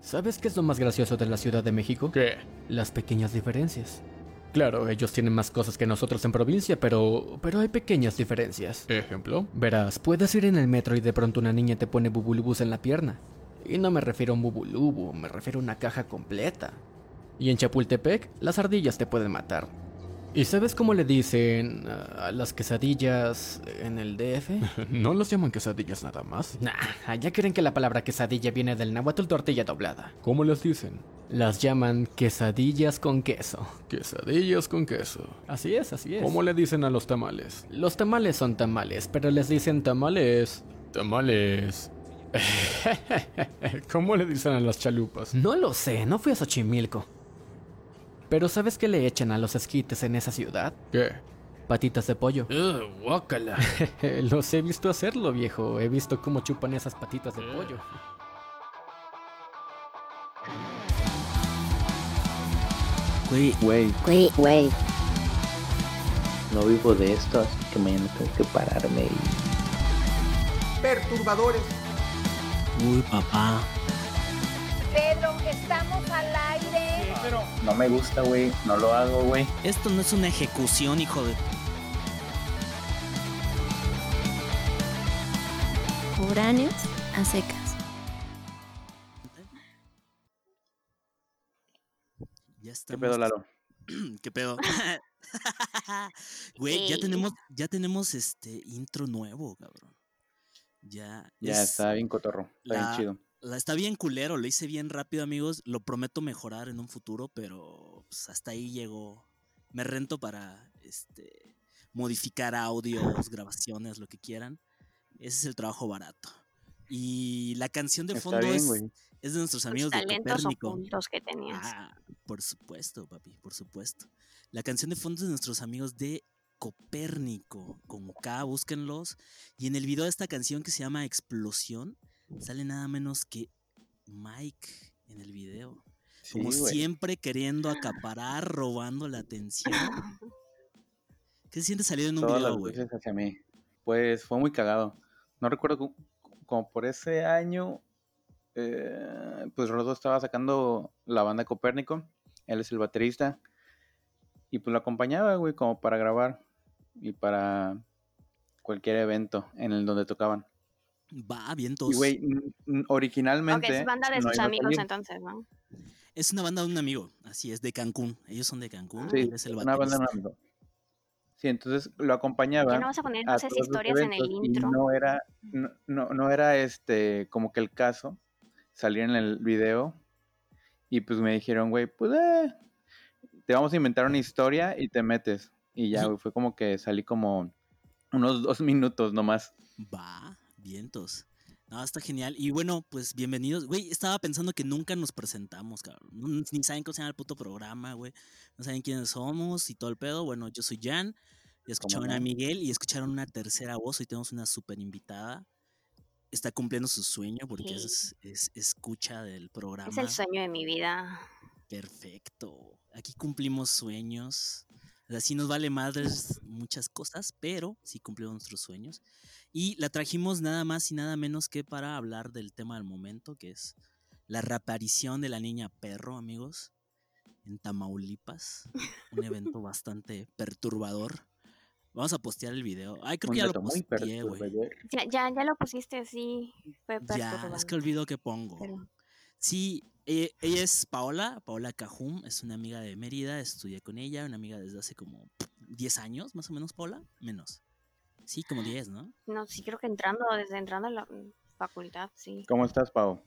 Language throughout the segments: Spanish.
¿Sabes qué es lo más gracioso de la Ciudad de México? ¿Qué? Las pequeñas diferencias. Claro, ellos tienen más cosas que nosotros en provincia, pero. pero hay pequeñas diferencias. ¿Ejemplo? Verás, puedes ir en el metro y de pronto una niña te pone bubulubus en la pierna. Y no me refiero a un bubulubu, me refiero a una caja completa. Y en Chapultepec, las ardillas te pueden matar. ¿Y sabes cómo le dicen a las quesadillas en el DF? ¿No los llaman quesadillas nada más? Nah, allá creen que la palabra quesadilla viene del náhuatl tortilla doblada. ¿Cómo les dicen? Las llaman quesadillas con queso. Quesadillas con queso. Así es, así es. ¿Cómo le dicen a los tamales? Los tamales son tamales, pero les dicen tamales. Tamales. ¿Cómo le dicen a las chalupas? No lo sé, no fui a Xochimilco. Pero ¿sabes qué le echan a los esquites en esa ciudad? ¿Qué? Patitas de pollo. Ugh, guácala. los he visto hacerlo, viejo. He visto cómo chupan esas patitas de pollo. Güey, Güey, Güey, güey. no vivo de esto, así que mañana tengo que pararme y... perturbadores. uy, papá. Pedro, estamos al aire. No me gusta, güey. No lo hago, güey. Esto no es una ejecución, hijo de. Foráneos a secas. Ya ¿Qué pedo, Lalo? ¿Qué pedo? Güey, ya tenemos, ya tenemos este intro nuevo, cabrón. Ya. Ya es- está bien cotorro. Está la- bien chido. La está bien culero, lo hice bien rápido, amigos. Lo prometo mejorar en un futuro, pero pues, hasta ahí llegó. Me rento para este modificar audios, grabaciones, lo que quieran. Ese es el trabajo barato. Y la canción de Está fondo bien, es, es de nuestros Los amigos de Copérnico. ocultos que tenías. Ah, por supuesto, papi, por supuesto. La canción de fondo es de nuestros amigos de Copérnico, con K, búsquenlos. Y en el video de esta canción que se llama Explosión, sale nada menos que Mike en el video. Sí, Como güey. siempre queriendo acaparar, robando la atención. ¿Qué se siente salir en un Todas video, güey? hacia mí. Pues fue muy cagado. No recuerdo cu- como por ese año, eh, pues Rodo estaba sacando la banda Copérnico. Él es el baterista. Y pues lo acompañaba, güey, como para grabar. Y para cualquier evento en el donde tocaban. Va, vientos. Y, güey, originalmente. Ok, es banda de no sus amigos entonces, ¿no? Es una banda de un amigo, así es, de Cancún. Ellos son de Cancún. Sí, él es el una banda de un amigo. Sí, entonces lo acompañaba. No vas a poner a esas todos los historias en el eventos y intro. No era, no, no, no era este como que el caso salir en el video. Y pues me dijeron, güey, pues eh, te vamos a inventar una historia y te metes. Y ya, güey, fue como que salí como unos dos minutos nomás. Va, vientos. No, está genial. Y bueno, pues bienvenidos. Güey, estaba pensando que nunca nos presentamos, cabrón. Ni saben cómo se llama el puto programa, güey. No saben quiénes somos y todo el pedo. Bueno, yo soy Jan. Ya escucharon a? Miguel y escucharon una tercera voz. Hoy tenemos una súper invitada. Está cumpliendo su sueño porque Sí. es, es escucha del programa. Es el sueño de mi vida. Perfecto. Aquí cumplimos sueños. Así nos vale madres muchas cosas, pero sí cumplimos nuestros sueños. Y la trajimos nada más y nada menos que para hablar del tema del momento, que es la reaparición de la niña perro, amigos, en Tamaulipas. Un evento bastante perturbador. Vamos a postear el video. Ay, creo que ya lo posteé, güey. Ya, ya, ya lo pusiste así. Fue Ya, es que olvido que pongo. Pero- Sí, eh, ella es Paola, Paola Cajum, es una amiga de Mérida, estudié con ella, una amiga desde hace como 10 años, más o menos, Paola, menos. Sí, como 10, ¿no? No, sí creo que entrando, desde entrando a la facultad, sí. ¿Cómo estás, Pau?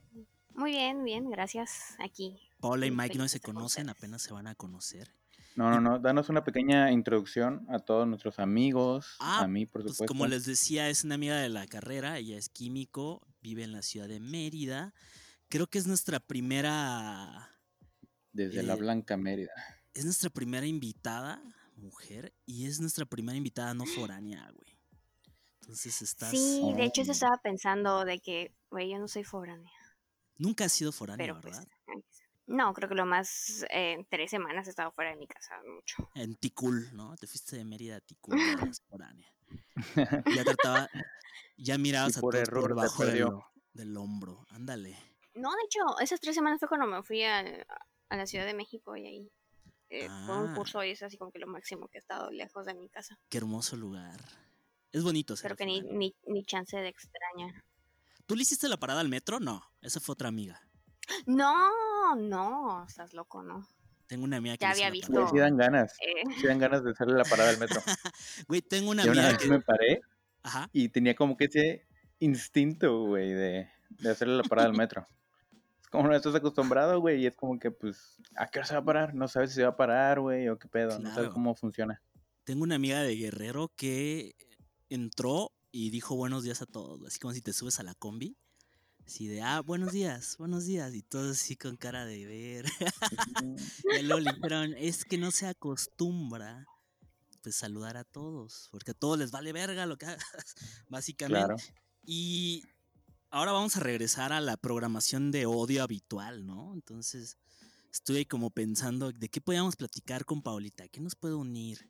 Muy bien, bien, gracias. Aquí. Paola y Mike no se conocen, apenas se van a conocer. No, no, no. Danos una pequeña introducción a todos nuestros amigos. Ah, a mí, por Pues supuesto. como les decía, es una amiga de la carrera, ella es químico, vive en la ciudad de Mérida. Creo que es nuestra primera Desde la eh, Blanca Mérida. es nuestra primera invitada, mujer, y es nuestra primera invitada no foránea, güey. Entonces estás. Sí, de hecho eso estaba pensando de que, güey, yo no soy foránea. Nunca has sido foránea, Pero pues, ¿verdad? no, creo que lo más, eh, tres semanas he estado fuera de mi casa, mucho. En Ticul, ¿no? Te fuiste de Mérida a Ticul, foránea. Ya trataba, ya mirabas Y a por todos error por debajo del hombro. Ándale. No, de hecho, esas tres semanas fue cuando me fui a, a la Ciudad de México y ahí eh, fue un Ah. curso y es así como que lo máximo que he estado lejos de mi casa. Qué hermoso lugar. Es bonito. Pero que ni, ni, ni chance de extrañar. ¿Tú le hiciste la parada al metro? No, esa fue otra amiga. No, no, estás loco, ¿no? Tengo una amiga que Ya había visto. Güey, sí dan ganas. Eh, Sí dan ganas de hacerle la parada al metro. Güey, tengo una Yo una amiga vez que... me paré Ajá. y tenía como que ese instinto, güey, de, de hacerle la parada al metro. Es como no estás acostumbrado, güey, y es como que, pues, ¿a qué hora se va a parar? No sabes si se va a parar, güey, o qué pedo, no sabes cómo funciona. Tengo una amiga de Guerrero que entró y dijo buenos días a todos. Así como si te subes a la combi. Así de, ah, buenos días, buenos días. Y todos así con cara de ver. y le dijeron, es que no se acostumbra pues saludar a todos. Porque a todos les vale verga lo que hagas, básicamente. Claro. Y ahora vamos a regresar a la programación de odio habitual, ¿no? Entonces, estuve como pensando de qué podíamos platicar con Paulita, qué nos puede unir.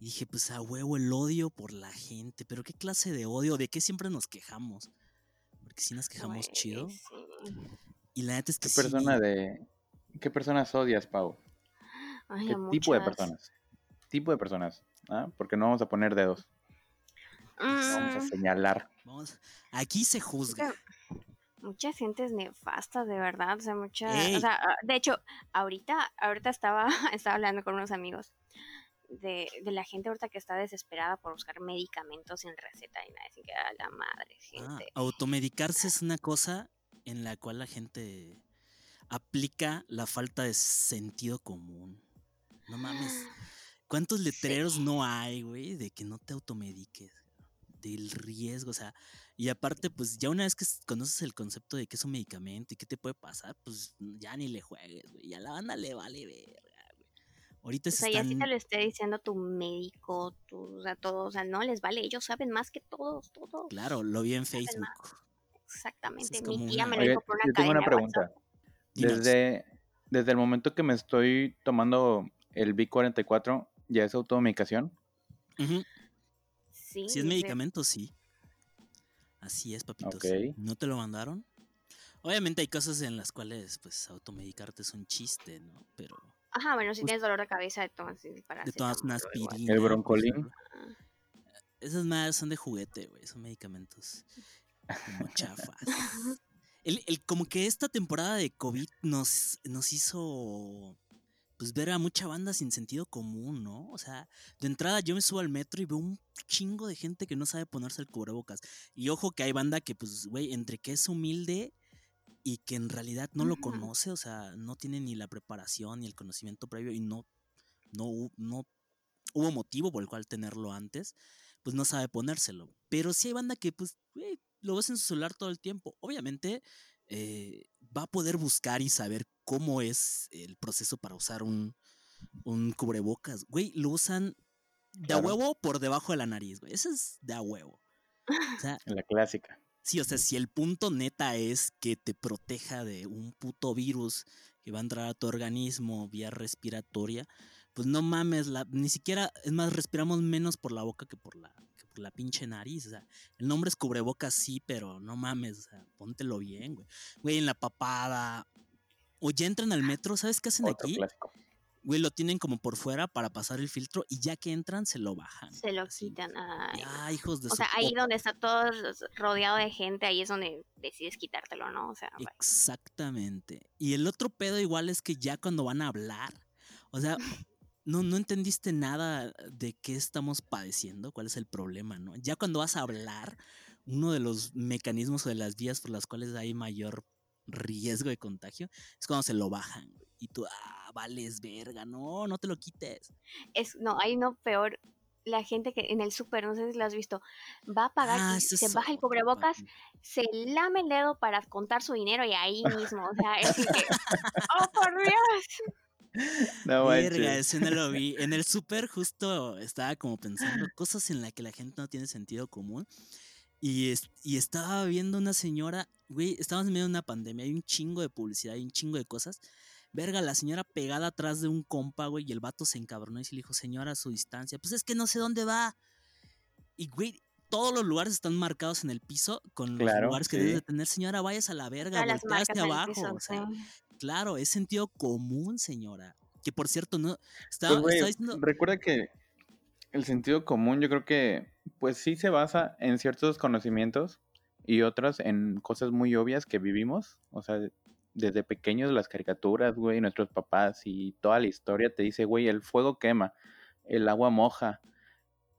Y dije, pues a huevo el odio por la gente, pero qué clase de odio, de qué siempre nos quejamos. Porque si nos quejamos güey, chido. sí. Y la neta es que ¿Qué sí, persona de... ¿Qué personas odias, Pau? Ay, ¿Qué tipo de personas? Tipo de personas, ¿ah? Porque no vamos a poner dedos, vamos a Mm, señalar. vamos, aquí se juzga. Mucha gente es nefasta, de verdad. O sea, mucha. O sea, ah, de hecho, ahorita, ahorita estaba, estaba hablando con unos amigos de, de la gente ahorita que está desesperada por buscar medicamentos sin receta y nada. Así que a la madre, Ah, gente. automedicarse es una cosa en la cual la gente aplica la falta de sentido común. No mames. ¿Cuántos letreros no hay, güey, de que no te automediques? Del riesgo, o sea, y aparte, pues ya una vez que conoces el concepto de qué es un medicamento y qué te puede pasar, pues ya ni le juegues, güey. Ya la banda le vale güey. Ahorita O se sea, ya si están... te lo esté diciendo tu médico, tu, o sea, todo, o sea, no les vale, ellos saben más que todos, todos. Claro, lo vi en. Facebook. Exactamente. Mi tía una- me lo dijo por una yo tengo una pregunta. Desde, desde el momento que me estoy tomando el B44, ¿ya es automedicación? Sí, Si es medicamento, sí. Así es, papitos. Ok. ¿No te lo mandaron? Obviamente hay cosas en las cuales, pues, automedicarte es un chiste, ¿no? Pero Ajá, bueno, si tienes dolor de cabeza, de tomas para de todas una aspirina. El broncolín. ¿no? Esas madres son de juguete, güey. Son medicamentos como chafas. El, el- como que esta temporada de COVID nos, nos hizo pues ver a mucha banda sin sentido común, ¿no? O sea, de entrada yo me subo al metro y veo un chingo de gente que no sabe ponerse el cubrebocas. Y ojo que hay banda que, pues, güey, entre que es humilde y que en realidad no lo conoce, o sea, no tiene ni la preparación ni el conocimiento previo y no, no, no hubo motivo por el cual tenerlo antes, pues no sabe ponérselo. Pero sí hay banda que, pues, güey, lo ves en su celular todo el tiempo. Obviamente eh, va a poder buscar y saber cómo es el proceso para usar un, un cubrebocas. Güey, lo usan de a Claro. huevo por debajo de la nariz, güey. Eso es de a huevo. O sea, La clásica. Sí, o sea, si el punto neta es que te proteja de un puto virus que va a entrar a tu organismo vía respiratoria, pues no mames, la, ni siquiera, es más, respiramos menos por la boca que por la, que por la pinche nariz. O sea, el nombre es cubrebocas, sí, pero no mames, o sea, póntelo bien, güey. Güey, en la papada. O ya entran al metro, ¿sabes qué hacen Otro aquí? clásico. Güey, lo tienen como por fuera para pasar el filtro y ya que entran se lo bajan. Se lo así. quitan. ay. Ah, hijos de O sea, ahí donde está todo rodeado de gente, ahí es donde decides quitártelo, ¿no? O sea, vaya. Exactamente. Y el otro pedo igual es que ya cuando van a hablar, o sea, no, no entendiste nada de qué estamos padeciendo, cuál es el problema, ¿no? Ya cuando vas a hablar, uno de los mecanismos o de las vías por las cuales hay mayor riesgo de contagio es cuando se lo bajan. güey. Y tú, ah, vales verga, no, no te lo quites. es, no, hay no peor. La gente que en el súper, no sé si lo has visto, va a pagar Ah, y se es baja el cubrebocas, se lame el dedo para contar su dinero y ahí mismo, o sea, es que, ¡oh, por Dios! No Verga, ese no lo vi. En el súper justo estaba como pensando cosas en las que la gente no tiene sentido común. Y, es- y estaba viendo una señora, güey, estábamos en medio de una pandemia, hay un chingo de publicidad, hay un chingo de cosas. Verga, la señora pegada atrás de un compa, güey, y el vato se encabronó y se le dijo, señora, a su distancia, pues es que no sé dónde va. Y, güey, todos los lugares están marcados en el piso con los Claro, lugares que sí. debes de tener. Señora, vayas a la verga, Todas las voltea marcas hacia en el abajo. piso, o sea, sí. Claro, es sentido común, señora. Que por cierto, no. Está, Pues, güey, está diciendo. recuerda que el sentido común yo creo que pues sí se basa en ciertos conocimientos y otras en cosas muy obvias que vivimos. O sea, desde pequeños las caricaturas, güey, nuestros papás y toda la historia te dice, güey, el fuego quema, el agua moja.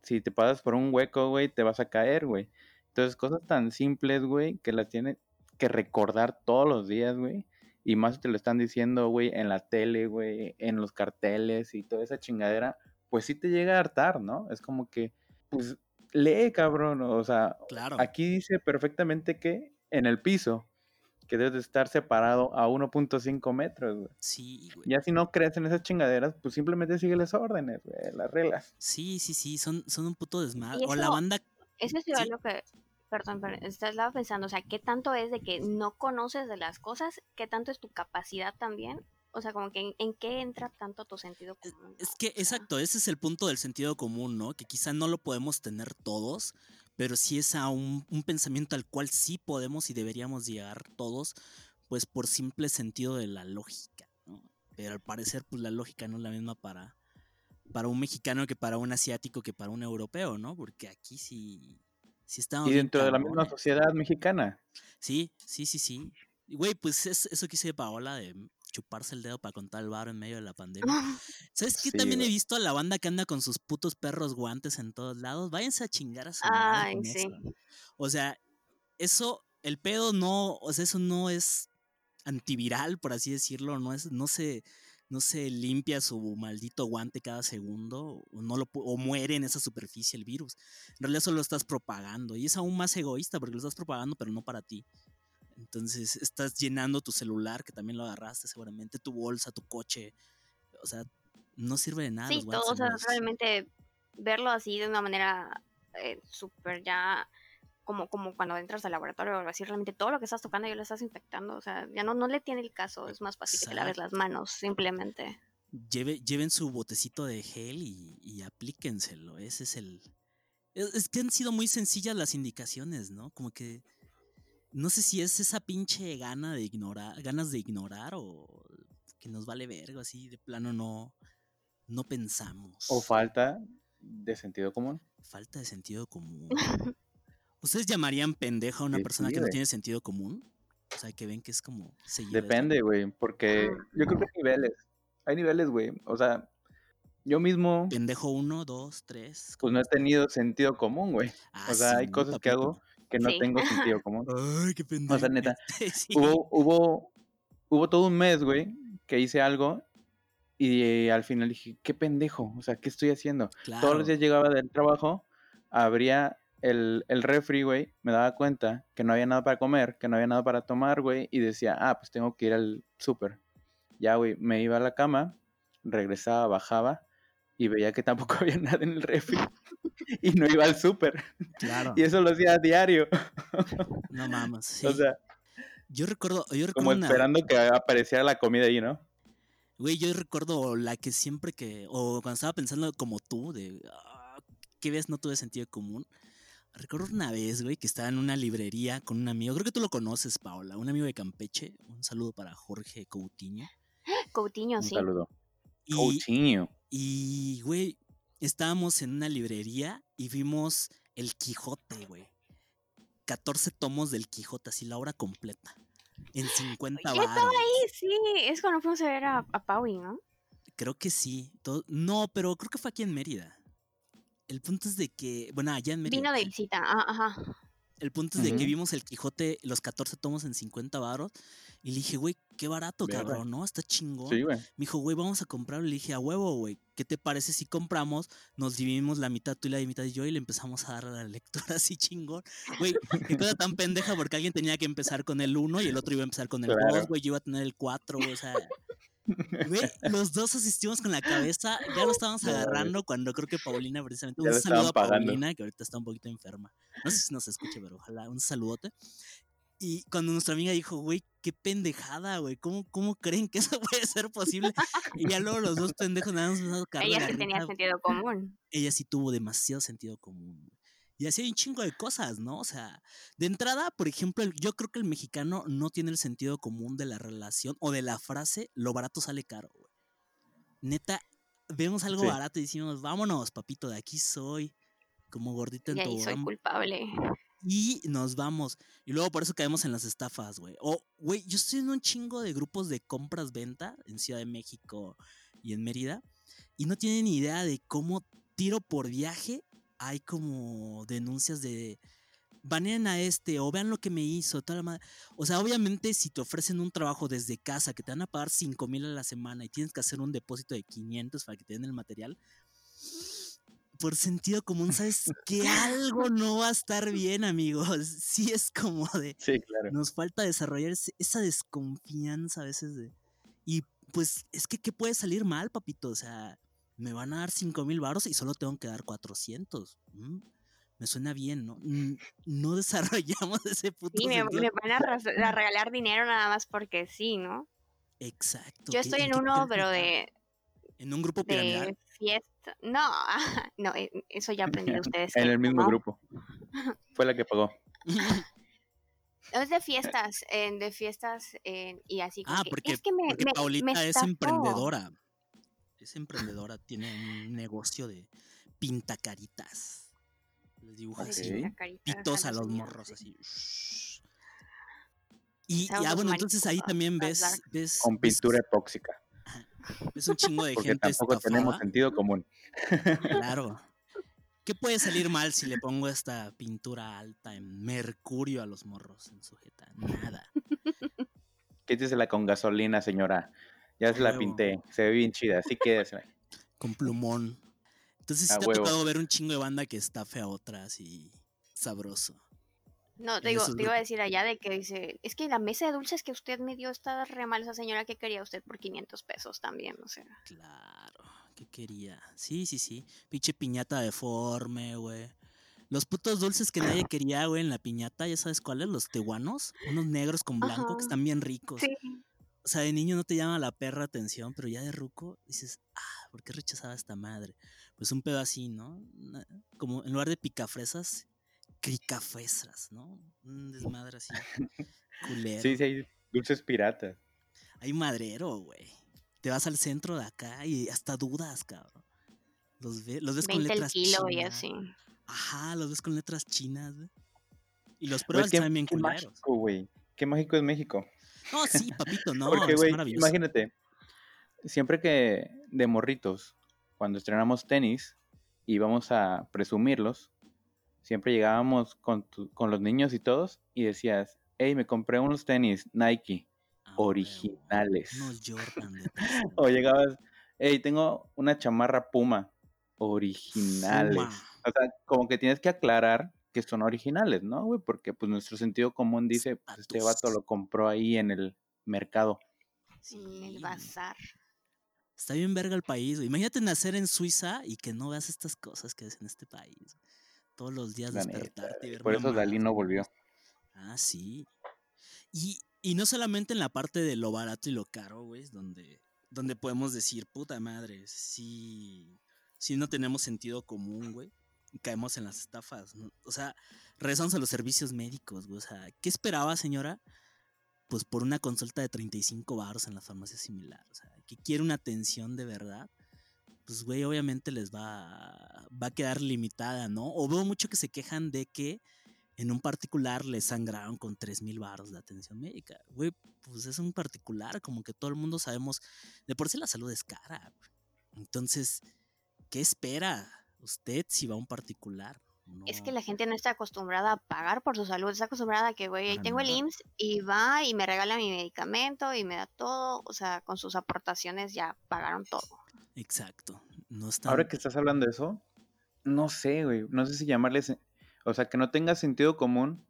Si te pasas por un hueco, güey, te vas a caer, güey. Entonces, cosas tan simples, güey, que las tienes que recordar todos los días, güey. Y más te lo están diciendo, güey, en la tele, güey, en los carteles y toda esa chingadera, pues sí te llega a hartar, ¿no? Es como que, pues, lee, cabrón. O sea, Claro. aquí dice perfectamente que en el piso, que debes de estar separado a 1.5 metros, güey. Sí, güey. Ya si no crees en esas chingaderas, pues simplemente sigue las órdenes, güey, las reglas. Sí, sí, sí. Son, son un puto desmadre. O la eso- banda. Eso es Sí. lo que, perdón, pero estaba pensando, o sea, ¿qué tanto es de que no conoces de las cosas? ¿Qué tanto es tu capacidad también? O sea, como que en, en qué entra tanto tu sentido común. Es que, exacto, ese es el punto del sentido común, ¿no? Que quizá no lo podemos tener todos, pero sí es a un, un pensamiento al cual sí podemos y deberíamos llegar todos, pues por simple sentido de la lógica, ¿no? Pero al parecer, pues la lógica no es la misma para, para un mexicano que para un asiático que para un europeo, ¿no? Porque aquí sí, sí estamos. Y dentro de la misma sociedad mexicana. Sí, sí, sí, sí. Güey, pues es eso que dice Paola de chuparse el dedo para contar el bar en medio de la pandemia. ¿Sabes qué? Sí, También he visto a la banda que anda con sus putos perros guantes en todos lados. Váyanse a chingar a su madre Ay, con sí. eso. O sea, eso, el pedo no, o sea, eso no es antiviral, por así decirlo, no es, no se, no se limpia su maldito guante cada segundo, o no lo o muere en esa superficie el virus. En realidad solo lo estás propagando, y es aún más egoísta porque lo estás propagando, pero no para ti. Entonces estás llenando tu celular, que también lo agarraste seguramente, tu bolsa, tu coche. O sea, no sirve de nada. sí, los todo, o sea, realmente verlo así de una manera eh, súper ya como, como cuando entras al laboratorio o algo así, realmente todo lo que estás tocando ya lo estás infectando, o sea, ya no, no le tiene el caso, es más fácil que te laves las manos, simplemente. Lleve- lleven su botecito de gel y, y aplíquenselo. Ese es el. Es, es que han sido muy sencillas las indicaciones, ¿no? Como que. No sé si es esa pinche gana de ignorar, ganas de ignorar o que nos vale vergo, así de plano no, no pensamos. O falta de sentido común. Falta de sentido común. ¿Ustedes llamarían pendeja a una Sí, persona sí, que no tiene sentido común? O sea, que ven que es como. Depende, güey, porque yo creo que hay niveles. Hay niveles, güey. O sea, yo mismo, Pendejo uno, dos, tres. pues no he tenido sentido común, güey. Ah, O sea, hay cosas que hago que no Sí. tengo sentido común. Ay, qué pendejo. O sea, neta, Sí. hubo, hubo, hubo todo un mes, güey, que hice algo y eh, al final dije, qué pendejo, o sea, ¿qué estoy haciendo? Todos los días llegaba del trabajo, abría el, el refri, güey, me daba cuenta que no había nada para comer, que no había nada para tomar, güey, y decía, ah, pues tengo que ir al súper. Ya, güey, me iba a la cama, regresaba, bajaba y veía que tampoco había nada en el refri y no iba al súper. Claro. Y eso lo hacía a diario. No mames. Sí. O sea, yo recuerdo, yo recuerdo como una, esperando que apareciera la comida ahí, ¿no? güey, yo recuerdo la que siempre que, o cuando estaba pensando como tú, de, ah, ¿qué ves? No tuve sentido común. Recuerdo una vez, güey, que estaba en una librería con un amigo, creo que tú lo conoces, Paola, un amigo de Campeche, un saludo para Jorge Coutinho. Coutinho, Un sí. saludo. Y, Coutinho. Y, güey, estábamos en una librería y vimos El Quijote, güey. 14 tomos del Quijote, así la obra completa. En 50 Yo estaba ahí, sí, es cuando fuimos a ver a, a Paui, ¿no? Creo que sí. todo- No, pero creo que fue aquí en Mérida. El punto es de que, bueno, allá en Mérida. Vino de visita, ah, ajá. El punto es de que vimos el Quijote, los 14 tomos en 50 varos. Y le dije, güey, qué barato, Verga. cabrón, ¿no? Está chingón. Sí, güey. Me dijo, güey, vamos a comprarlo. Le dije, a huevo, güey. ¿Qué te parece si compramos? Nos dividimos la mitad tú y la mitad yo y le empezamos a dar a la lectura así chingón. Güey, qué cosa tan pendeja porque alguien tenía que empezar con el 1 y el otro iba a empezar con el 2, Claro. güey. Yo iba a tener el 4, güey. O sea, güey, los dos asistimos con la cabeza. Ya lo estábamos agarrando cuando creo que Paulina, precisamente. Un saludo a pagando. Paulina, que ahorita está un poquito enferma. No sé si nos escuche, pero ojalá. Un saludote. Y cuando nuestra amiga dijo, güey, qué pendejada, güey, ¿cómo, ¿cómo creen que eso puede ser posible? Y ya luego los dos pendejos nada más nos Ella sí tenía sentido común. Ella sí tuvo demasiado sentido común. Y así hay un chingo de cosas, ¿no? O sea, de entrada, por ejemplo, yo creo que el mexicano no tiene el sentido común de la relación o de la frase, lo barato sale caro, güey. Neta, vemos algo Sí. barato y decimos, vámonos, papito, de aquí soy, como gordita en Y ahí soy culpable. Y nos vamos. Y luego por eso caemos en las estafas, güey. O, güey, yo estoy en un chingo de grupos de compras-venta en Ciudad de México y en Mérida. Y no tienen ni idea de cómo tiro por viaje hay como denuncias de baneen a este o vean lo que me hizo. Toda la madre. O sea, obviamente si te ofrecen un trabajo desde casa que te van a pagar 5 mil a la semana y tienes que hacer un depósito de 500 para que te den el material, por sentido común sabes que algo no va a estar bien, amigos. Sí es como de, Sí, claro. nos falta desarrollar esa desconfianza a veces de... Y pues es que, ¿qué puede salir mal, papito? O sea, me van a dar 5 mil baros y solo tengo que dar 400. ¿Mm? Me suena bien, ¿no? No desarrollamos ese puto Sí, me, van a, regalar dinero nada más porque sí, ¿no? Exacto. Yo ¿qué- estoy en qué uno, pero de, En un grupo piramidal. de fiesta. No, no, eh, eso ya aprendí de ustedes. En el mismo no. grupo. Fue la que pagó. Es de fiestas, eh, de fiestas eh, y así. Ah, que, porque, es que me, porque me- Paulita me es estafó". emprendedora. Es emprendedora, tiene un negocio de pintacaritas. Les dibuja así pitos a los morros, sí. así. Y, y, ah, bueno, entonces ahí también ves, ves, Con ves- pintura epóxica. ves un chingo de Porque gente tampoco tenemos sentido común. Claro. ¿Qué puede salir mal si le pongo esta pintura alta en mercurio a los morros en sujeta? Nada. Quítesela con gasolina, señora. Ya se la Huevo. pinté. Se ve bien chida. Así quédesela. con plumón. Entonces sí A te ha tocado ver un chingo de banda que estafe a otras y sabroso. No, te digo, te iba a decir allá de que dice, es que la mesa de dulces que usted me dio está re mal esa señora que quería usted por 500 pesos también, o sea. Claro, ¿qué quería? Sí, sí, sí. Pinche piñata deforme, güey. Los putos dulces que nadie quería, güey, en la piñata, ¿ya sabes cuáles? Los tehuanos, unos negros con blanco Ajá. que están bien ricos. Sí, O sea, de niño no te llama la perra atención, pero ya de ruco dices, ah, ¿por qué rechazaba esta madre? Pues un pedo así, ¿no? Como en lugar de picafresas, cricafresas, ¿no? Un desmadre así. Culero. Sí, sí, hay dulces piratas. Hay madrero, güey. Te vas al centro de acá y hasta dudas, cabrón. Los, ve- los ves con 20 el letras kilo y chinas. así. Ajá, los ves con letras chinas, güey. Y los Güey, pruebas qué, están bien qué culeros. mágico, güey. Qué mágico es México. No, sí, papito, no, Porque, es güey, maravilloso. imagínate, siempre que de morritos, cuando estrenamos tenis y íbamos a presumirlos, siempre llegábamos con, tu- con los niños y todos y decías, hey, me compré unos tenis Nike Ah, originales. Unos Jordan de tercera. O llegabas, hey, tengo una chamarra Puma originales. O sea, como que tienes que aclarar que son originales, ¿no, güey? Porque pues nuestro sentido común dice, pues este vato lo compró ahí en el mercado. En el Sí. bazar. Está bien verga el país, güey. Imagínate nacer en Suiza y que no veas estas cosas que ves en este país. Todos los días La neta, despertarte y ver Por eso Dalí no volvió. Ah, sí. Y, y no solamente en la parte de lo barato y lo caro, güey, es donde, donde podemos decir, puta madre, sí, sí no tenemos sentido común, güey. Caemos en las estafas. O sea, regresamos a los servicios médicos, güey. O sea, ¿qué esperaba, señora? Pues por una consulta de 35 baros en la farmacia similar. O sea, que quiere una atención de verdad. Pues, güey, obviamente les va, va a quedar limitada, ¿no? O veo mucho que se quejan de que en un particular le sangraron con 3 mil baros de atención médica. Güey, pues es un particular, como que todo el mundo sabemos, de por sí la salud es cara. Entonces, ¿qué espera usted si va a un particular? Es que la gente no está acostumbrada a pagar por su salud, está acostumbrada a que, güey, ahí tengo el. IMSS y va y me regala mi medicamento y me da todo, o sea, con sus aportaciones ya pagaron todo. Exacto. No están... Ahora que estás hablando de eso, no sé, güey. No sé si llamarle. se- O sea, que no tengas sentido común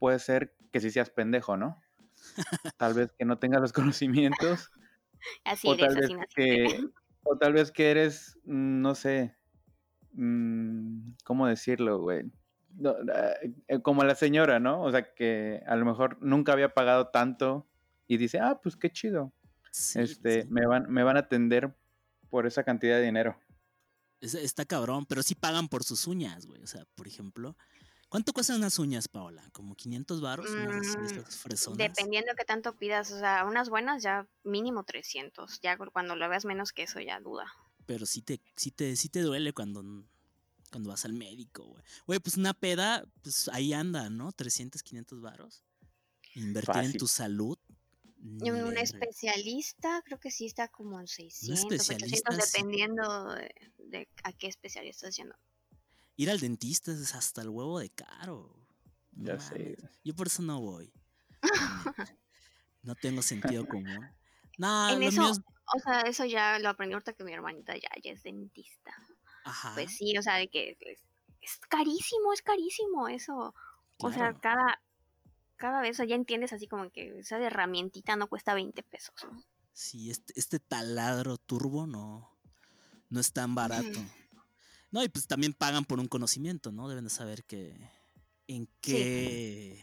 puede ser que sí seas pendejo, ¿no? Tal vez que no tengas los conocimientos. Así o eres, tal vez así naciste. que. O tal vez que eres. mm, No sé. Mm, ¿Cómo decirlo, güey? No, eh, eh, como la señora, ¿no? O sea, que a lo mejor nunca había pagado tanto y dice, ah, pues qué chido. Sí, este, sí. me van, me van a atender por esa cantidad de dinero. Es- está cabrón, pero sí pagan por sus uñas, güey. O sea, por ejemplo, ¿cuánto cuestan unas uñas, Paola? ¿Como 500 baros? Mm. Dependiendo de qué tanto pidas, o sea, unas buenas ya mínimo 300. Ya cu- cuando lo veas menos que eso ya duda. Pero sí te, sí te, sí te duele cuando, cuando vas al médico, güey. Güey, pues una peda, pues ahí anda, ¿no? 300, 500 varos. Invertir en tu salud. Y un especialista creo que sí está como en 600, especialista 800, sí. dependiendo de, de a qué especialista estás yendo. Ir al dentista es hasta el huevo de caro. No Ya sé. Yo por eso no voy. No tengo sentido común. No, En lo eso- mío es- O sea, eso ya lo aprendí ahorita que mi hermanita ya, ya es dentista. Ajá. Pues sí, o sea, de que es, es carísimo, es carísimo eso. O sea, cada, cada vez o sea, ya entiendes así como que esa herramientita no cuesta 20 pesos. ¿no? Sí, este, este taladro turbo no, no es tan barato. No, y pues también pagan por un conocimiento, ¿no? Deben de saber que en qué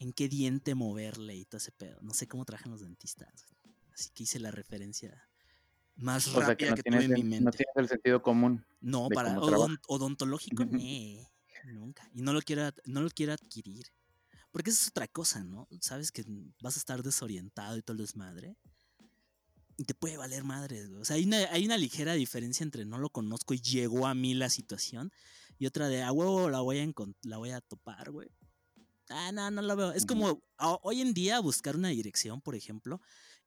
en qué diente moverle y todo ese pedo. No sé cómo trabajan los dentistas. Así que hice la referencia más O sea, que rápida no que, tuve en mi mente. no tienes el sentido común. No, para odontológico, nee, nunca. Y no lo quiero, no lo quiero adquirir. Porque eso es otra cosa, ¿no? Sabes que vas a estar desorientado y todo el desmadre. Y te puede valer madre. O sea, hay una, hay una ligera diferencia entre no lo conozco y llegó a mí la situación. Y otra de a huevo la voy a, la voy a topar, güey. Ah, no, no lo veo. Es como hoy en día buscar una dirección, por ejemplo,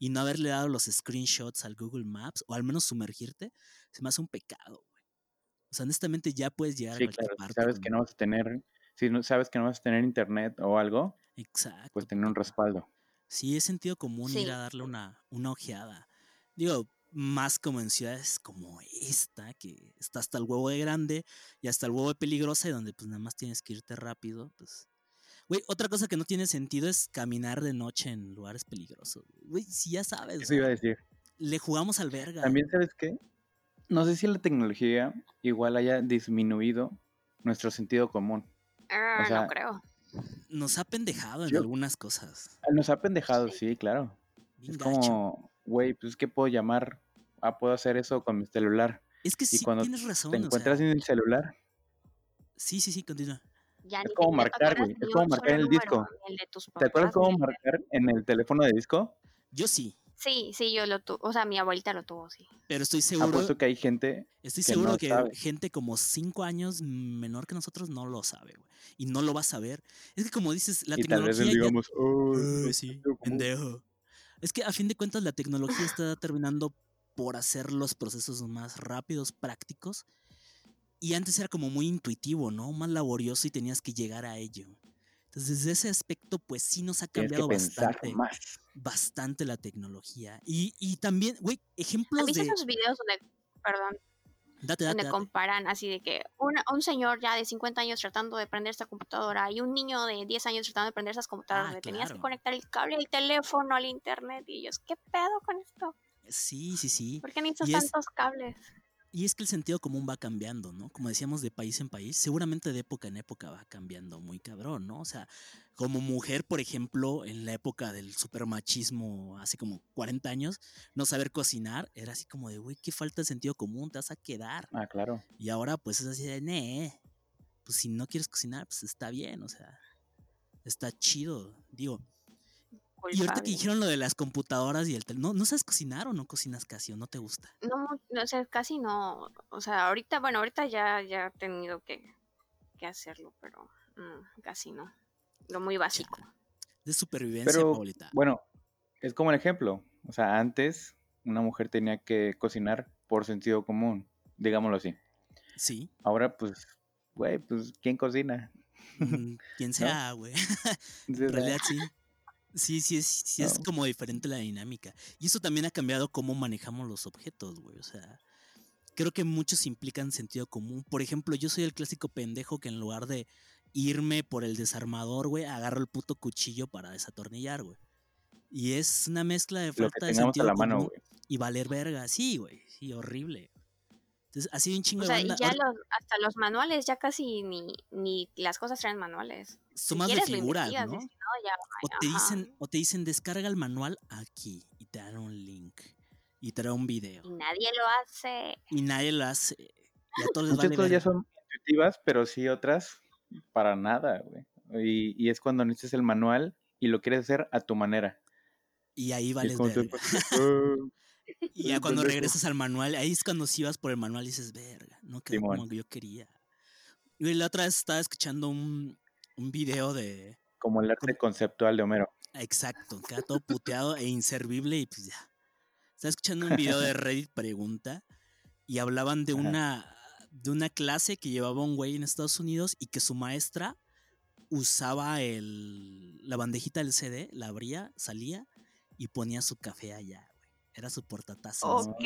y no haberle dado los screenshots al Google Maps, o al menos sumergirte, se me hace un pecado, güey. O sea, honestamente ya puedes llegar Sí, a cualquier claro. Parte. sabes que no vas a tener, si no sabes que no vas a tener internet o algo, Exacto. pues tener un respaldo. Sí, es sentido común ir a darle una, una ojeada. Digo, más como en ciudades como esta, que está hasta el huevo de grande y hasta el huevo de peligrosa, y donde pues nada más tienes que irte rápido, pues. Güey, otra cosa que no tiene sentido es caminar de noche en lugares peligrosos. Güey, si ya sabes, o Eso iba a sea, decir. le jugamos al verga. También, ¿sabes qué? No sé si la tecnología igual haya disminuido nuestro sentido común. Ah, sea, no creo. Nos ha pendejado en yo- algunas cosas. Nos ha pendejado, Sí. sí, claro. Bien Es gacho. como, güey, pues que puedo llamar, ah, puedo hacer eso con mi celular. Es que Y sí cuando tienes razón. Te o sea, encuentras sin el celular, Sí, sí, sí, continúa. Ya es ni como marcar, güey, es como marcar solo el disco. ni el de tus ¿te acuerdas cómo marcar en el teléfono de disco? Yo sí, Sí, sí, yo lo tuve. O sea, mi abuelita lo tuvo, sí. pero estoy seguro. Apuesto que hay gente Estoy que seguro no que sabe. gente como cinco años menor que nosotros no lo sabe, güey. Y no lo va a saber. Es que como dices, la y tal vez tecnología les ya- digamos, "Oh, no sí, sentido común". pendejo. Es que a fin de cuentas la tecnología está terminando por hacer los procesos más rápidos, prácticos. Y antes era como muy intuitivo, ¿no? Más laborioso y tenías que llegar a ello. Entonces, desde ese aspecto, pues sí nos ha cambiado pensar bastante, más. bastante la tecnología. Y, y también, güey, ¿Has ejemplos visto de... esos videos donde, perdón, Date, date, donde date. comparan así de que una- un señor ya de 50 años tratando de prender esta computadora y un niño de 10 años tratando de prender esas computadoras, Ah, donde tenías que claro. conectar el cable del teléfono al internet y ellos, ¿qué pedo con esto? Sí, sí, sí. ¿Por qué necesitas Y es- tantos cables? Y es que el sentido común va cambiando, ¿no? Como decíamos, de país en país, seguramente de época en época va cambiando muy cabrón, ¿no? O sea, como mujer, por ejemplo, en la época del supermachismo, hace como 40 años, no saber cocinar era así como de, güey, qué falta de sentido común, te vas a quedar. Ah, claro. Y ahora, pues es así de, nee, pues si no quieres cocinar, pues está bien, o sea, está chido. Digo, y ahorita que dijeron lo de las computadoras y el tel- ¿no, ¿no sabes cocinar o no cocinas casi o no te gusta? No, no, o sea, casi no. O sea, ahorita, bueno, ahorita ya, ya he tenido que, que hacerlo, pero mm, casi no. Lo muy básico. De supervivencia, Pero, Paulita. bueno, es como el ejemplo. O sea, antes una mujer tenía que cocinar por sentido común, digámoslo así. Sí. Ahora, pues, güey, pues, ¿quién cocina? Mm, Quien sea, güey. En realidad sí. Sí, sí, es, sí es como diferente la dinámica. Y eso también ha cambiado cómo manejamos los objetos, güey. O sea, creo que muchos implican sentido común. Por ejemplo, yo soy el clásico pendejo que en lugar de irme por el desarmador, güey, agarro el puto cuchillo para desatornillar, güey. Y es una mezcla de falta de a sentido la común y valer verga. Sí, güey. Sí, horrible. Entonces, así un chingo O de sea, y banda. ya los, hasta los manuales ya casi ni, ni las cosas traen manuales. Son si más de figuras, investigas, ¿no? y si no, ya, O te ajá. dicen, o te dicen descarga el manual aquí y te dan un link y te da un video Y nadie lo hace. y nadie lo hace. Y a todos les Muchas vale ya son intuitivas, pero sí otras para nada, güey. Y, y es cuando necesitas el manual y lo quieres hacer a tu manera. Y ahí Y Y ya cuando pendejo. regresas al manual, ahí es cuando si vas por el manual y dices, verga, no quedó Simón. como yo quería. Y la otra vez estaba escuchando un, un video de. Como el arte conceptual de Homero. Exacto, queda todo puteado e inservible y pues ya. Estaba escuchando un video de Reddit Pregunta y hablaban de una, de una clase que llevaba un güey en Estados Unidos y que su maestra usaba el, la bandejita del CD, la abría, salía y ponía su café allá. Era su portatazas. Ok.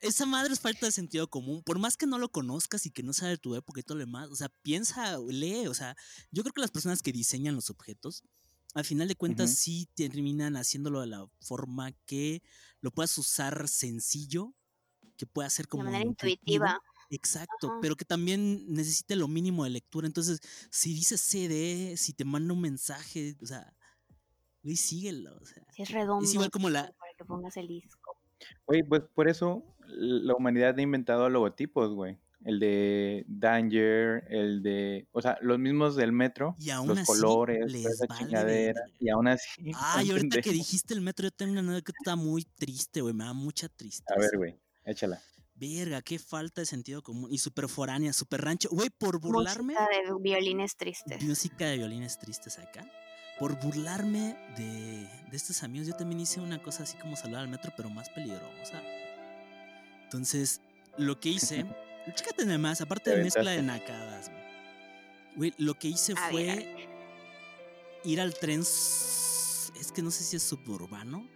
Esa madre es falta de sentido común. Por más que no lo conozcas y que no sea de tu época y todo lo demás, o sea, piensa, lee, o sea, yo creo que las personas que diseñan los objetos, al final de cuentas sí terminan haciéndolo de la forma que lo puedas usar sencillo, que pueda ser De como manera intuitivo. intuitiva. Exacto, Ajá. pero que también necesite lo mínimo de lectura. Entonces, si dices CD, si te manda un mensaje, o sea, güey, síguelo. O sea, es redondo. es igual como la, que pongas el disco. Güey, pues por eso la humanidad ha inventado logotipos, güey. El de Danger, el de. O sea, los mismos del metro, Y aún los así colores, les esa vale chingadera. Y aún así. Ay, son ahorita que dijiste el metro, yo tengo una anécdota muy triste, güey. Me da mucha tristeza. A ver, güey, échala. Verga, qué falta de sentido común. Y súper foránea, súper rancho. Güey, por burlarme. Música de violines tristes. Música de violines tristes acá. Por burlarme de, de estos amigos, yo también hice una cosa así como saludar al metro, pero más peligrosa. Entonces, lo que hice. Chécate nada más, aparte Te de mezcla de nacadas, güey. Lo que hice A fue ver. ir al tren. Es que no sé si es suburbano.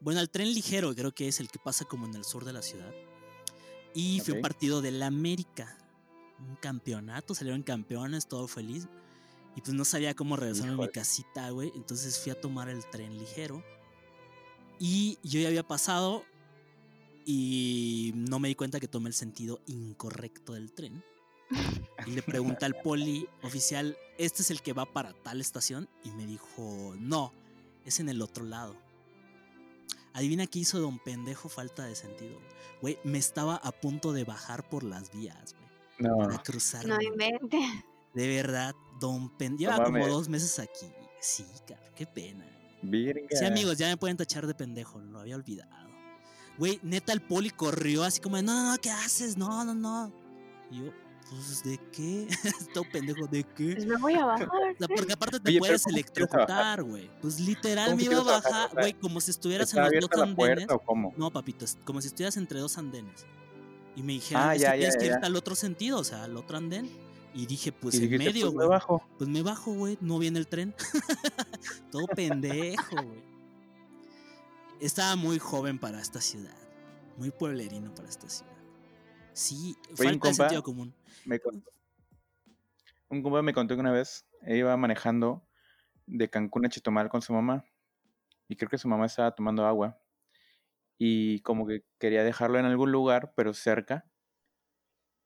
Bueno, al tren ligero, creo que es el que pasa como en el sur de la ciudad. Y fue un partido del América. Un campeonato, salieron campeones, todo feliz. Y pues no sabía cómo regresarme a mi casita, güey. Entonces fui a tomar el tren ligero. Y yo ya había pasado y no me di cuenta que tomé el sentido incorrecto del tren. Y le pregunté al poli oficial, ¿este es el que va para tal estación? Y me dijo, no, es en el otro lado. Adivina qué hizo don pendejo falta de sentido. Güey, me estaba a punto de bajar por las vías, güey. No, Para cruzar. No inventes. De verdad, don pendejo. Lleva No como dos meses aquí. Sí, cabrón, qué pena. virga. Sí, amigos, ya me pueden tachar de pendejo, lo había olvidado. Güey, neta, el poli corrió así como, de, no, no, no, ¿qué haces? No, no, no. Y yo, pues, ¿de qué? Todo pendejo, ¿de qué? Pues me voy a bajar. O sea, porque aparte te Oye, puedes electrocutar, güey. Pues literal ¿Cómo me iba a bajar? güey, como si estuvieras en ¿Está los dos la andenes. puerta o cómo? No, papito, es como si estuvieras entre dos andenes. Y me dijeron, Ah, es ya, que ya, tienes ya, que ya. irte al otro sentido, o sea, al otro andén. Y dije, pues y en medio, pues, me bajo. Pues me bajo, güey. No viene el tren. Todo pendejo, güey. Estaba muy joven para esta ciudad. Muy pueblerino para esta ciudad. Sí, un falta compa, sentido común. Me contó- Un compa me contó que una vez iba manejando de Cancún a Chetumal con su mamá. Y creo que su mamá estaba tomando agua. Y como que quería dejarlo en algún lugar, pero cerca.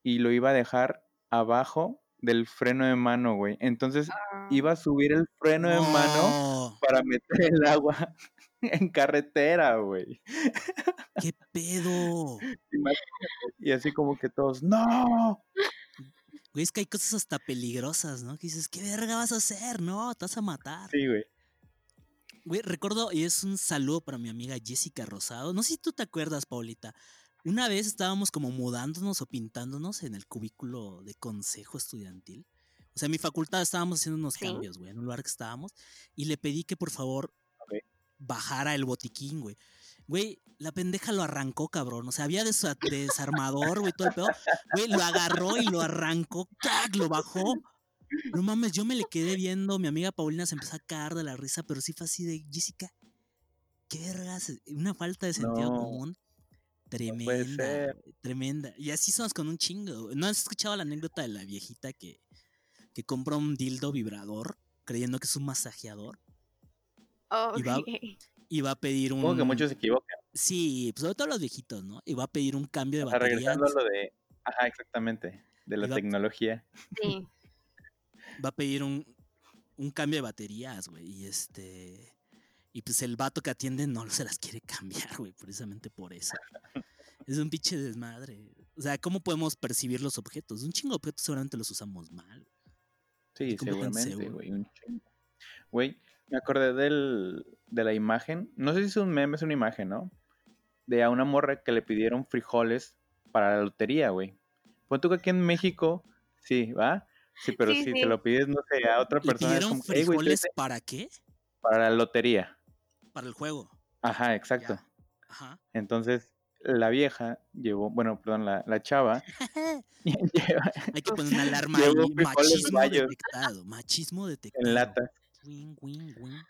Y lo iba a dejar abajo del freno de mano, güey. Entonces iba a subir el freno de mano No, para meter el agua en carretera, güey. ¿Qué pedo? Y así como que todos, ¡no! Güey, es que hay cosas hasta peligrosas, ¿no? Que dices, ¿qué verga vas a hacer? No, te vas a matar. Sí, güey. Güey, recuerdo, y es un saludo para mi amiga Jessica Rosado. No sé si tú te acuerdas, Paulita. Una vez estábamos como mudándonos o pintándonos en el cubículo de consejo estudiantil. O sea, en mi facultad estábamos haciendo unos Sí. cambios, güey, en un lugar que estábamos. Y le pedí que por favor bajara el botiquín, güey. Güey, la pendeja lo arrancó, cabrón. O sea, había desa- desarmador, güey, todo el pedo. Güey, lo agarró y lo arrancó, ¡cac! Lo bajó. No mames, yo me le quedé viendo. Mi amiga Paulina se empezó a caer de la risa, pero sí fue así de Jessica. ¿Qué vergas? Una falta de sentido No, común. Tremenda, tremenda. Y así somos con un chingo. ¿No has escuchado la anécdota de la viejita que, que compra un dildo vibrador creyendo que es un masajeador? Y va- Ok. Y va a pedir un. Supongo que muchos se equivocan. Sí, pues sobre todo los viejitos, ¿no? Y va a pedir un cambio de O sea, baterías. regresando a lo de. Ajá, exactamente. De la tecnología. Sí. va a pedir un, un cambio de baterías, güey. Y este. Y pues el vato que atiende no se las quiere cambiar, güey, precisamente por eso. Es un pinche desmadre. O sea, ¿cómo podemos percibir los objetos? Un chingo de objetos seguramente los usamos mal. Sí, seguramente, güey. un chingo. Güey, me acordé del, de la imagen. No sé si es un meme, es una imagen, ¿no? De a una morra que le pidieron frijoles para la lotería, güey. Pon tú que aquí en México, sí, ¿va? Sí, pero Sí, si sí. te lo pides, no sé, a otra ¿Le persona es pidieron como, "Ey, güey, frijoles para qué? para la lotería. Para el juego. Ajá, exacto. Ya. Ajá. Entonces, la vieja llevó, bueno, perdón, la, la chava lleva Hay que poner una alarma ahí. Machismo detectado. Machismo detectado. en lata. Win, win, win.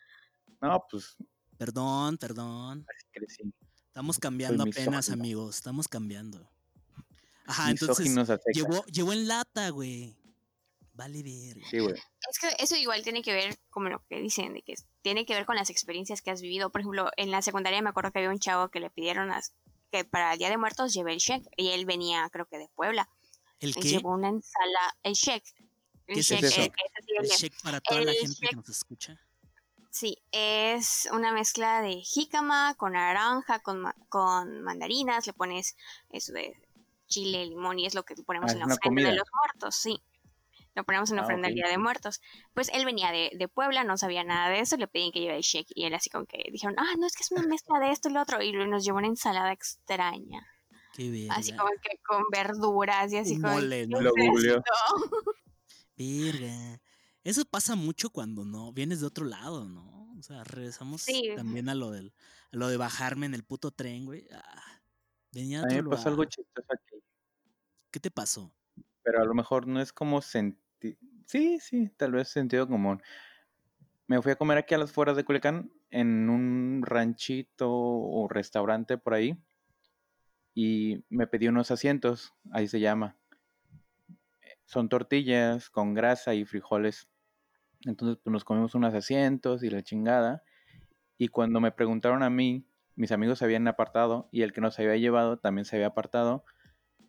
No, pues, Perdón, perdón. así crecí. Estamos cambiando apenas, amigos. Estamos cambiando. Ajá, entonces Misóginos llevó, llevó en lata, güey. Vale ver. Sí, güey. Es que eso igual tiene que ver, como lo que dicen, de que tiene que ver con las experiencias que has vivido. Por ejemplo, en la secundaria me acuerdo que había un chavo que le pidieron que para el Día de Muertos lleve el check. Y él venía, creo que de Puebla. ¿El qué? llevó una ensalada, el check. El ¿Qué es check, eso? eh, es El el de- check para toda la gente que nos escucha. Sí, es una mezcla de jícama con naranja, con, ma- con mandarinas, le pones eso de chile, limón y es lo que ponemos Ah, en la ofrenda de los muertos, sí. Lo ponemos en Ah, ofrenda del ok. Día de Muertos. Pues él venía de, de Puebla, no sabía nada de eso, le pedían que lleve el shake y él así como que dijeron, ah, no, es que es una mezcla de esto y lo otro y nos llevó una ensalada extraña, Qué verga. así como que con verduras y así Un como... mole, ¿no? Verga. Eso pasa mucho cuando no vienes de otro lado, ¿no? O sea, regresamos Sí. también a lo del a lo de bajarme en el puto tren, güey. Ah, venía A de mí me pasó algo chistoso aquí. ¿Qué te pasó? pero a lo mejor no es como. Sí, sí, tal vez sentido común. Me fui a comer aquí a las fueras de Culiacán en un ranchito o restaurante por ahí y me pedí unos asientos, ahí se llama. Son tortillas con grasa y frijoles. Entonces pues nos comimos unos asientos y la chingada. Y cuando me preguntaron a mí, mis amigos se habían apartado y el que nos había llevado también se había apartado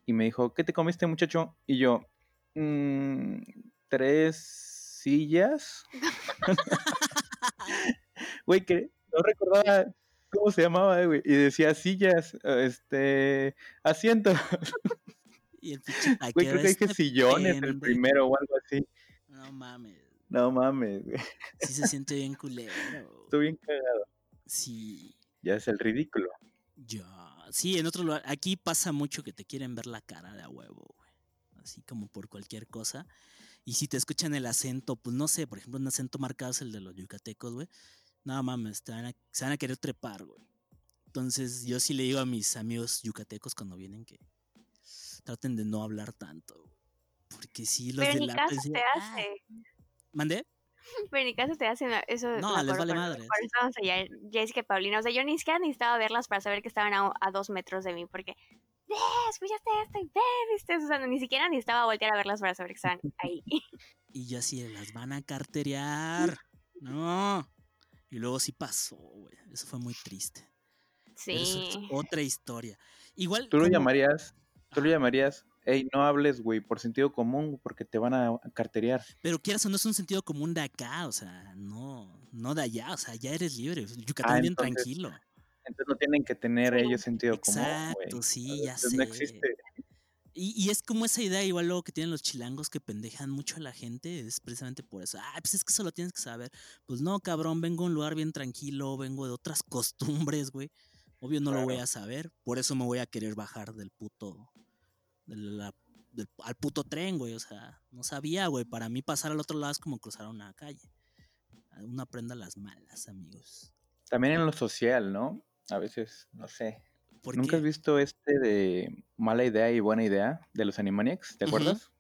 y me dijo, ¿qué te comiste muchacho? Y yo, "Mm, tres sillas. Güey, que no recordaba cómo se llamaba, güey. Y decía sillas, este, asiento. Y el pinche Güey, creo que dije "Este sillones el pendejo". primero o algo así. No mames. No mames, güey. Sí se siente bien culero. Estoy bien cagado. Sí. Ya es el ridículo. Ya. Sí, en otro lugar. Aquí pasa mucho que te quieren ver la cara de a huevo, güey. Así como por cualquier cosa. Y si te escuchan el acento, pues no sé, por ejemplo, un acento marcado es el de los yucatecos, güey. No mames, te van a- se van a querer trepar, güey. Entonces, yo sí le digo a mis amigos yucatecos cuando vienen que traten de no hablar tanto, güey. Porque sí, los Pero de ni la caso te hace. ¿Mandé? Pero ni caso te hacen eso. No, les acuerdo vale cuando- madres. Cuando estábamos allá, Jessica y Paulina. O sea, yo ni siquiera necesitaba verlas para saber que estaban a, a dos metros de mí. Porque, ve, escuchaste esto y ve, viste. O sea, ni siquiera necesitaba voltear a verlas para saber que estaban ahí. Y yo así, de, las van a carterear. No. Y luego sí pasó, güey. Eso fue muy triste. Pero eso es Sí. otra historia. Igual. Tú lo como- llamarías, tú lo llamarías, hey, no hables, güey, por sentido común, porque te van a carterear. Pero quieras o no es un sentido común de acá, o sea, no, no de allá, o sea, ya eres libre. Yucatán Ah, bien entonces, tranquilo. Entonces no tienen que tener Sí. ellos sentido común, Exacto, sí, ya Entonces sé. No existe. Y, y es como esa idea igual luego que tienen los chilangos que pendejan mucho a la gente, es precisamente por eso. Ah, pues es que eso lo tienes que saber. Pues no, cabrón, vengo a un lugar bien tranquilo, vengo de otras costumbres, güey. Obvio no lo voy a saber, por eso me voy a querer bajar del puto, de la- del- al puto tren, güey. O sea, no sabía, güey. Para mí pasar al otro lado es como cruzar una calle. Uno aprenda las malas, amigos. También en lo social, ¿no? A veces, no sé. ¿Por ¿Nunca qué? has visto este de mala idea y buena idea de los Animaniacs? ¿Te acuerdas?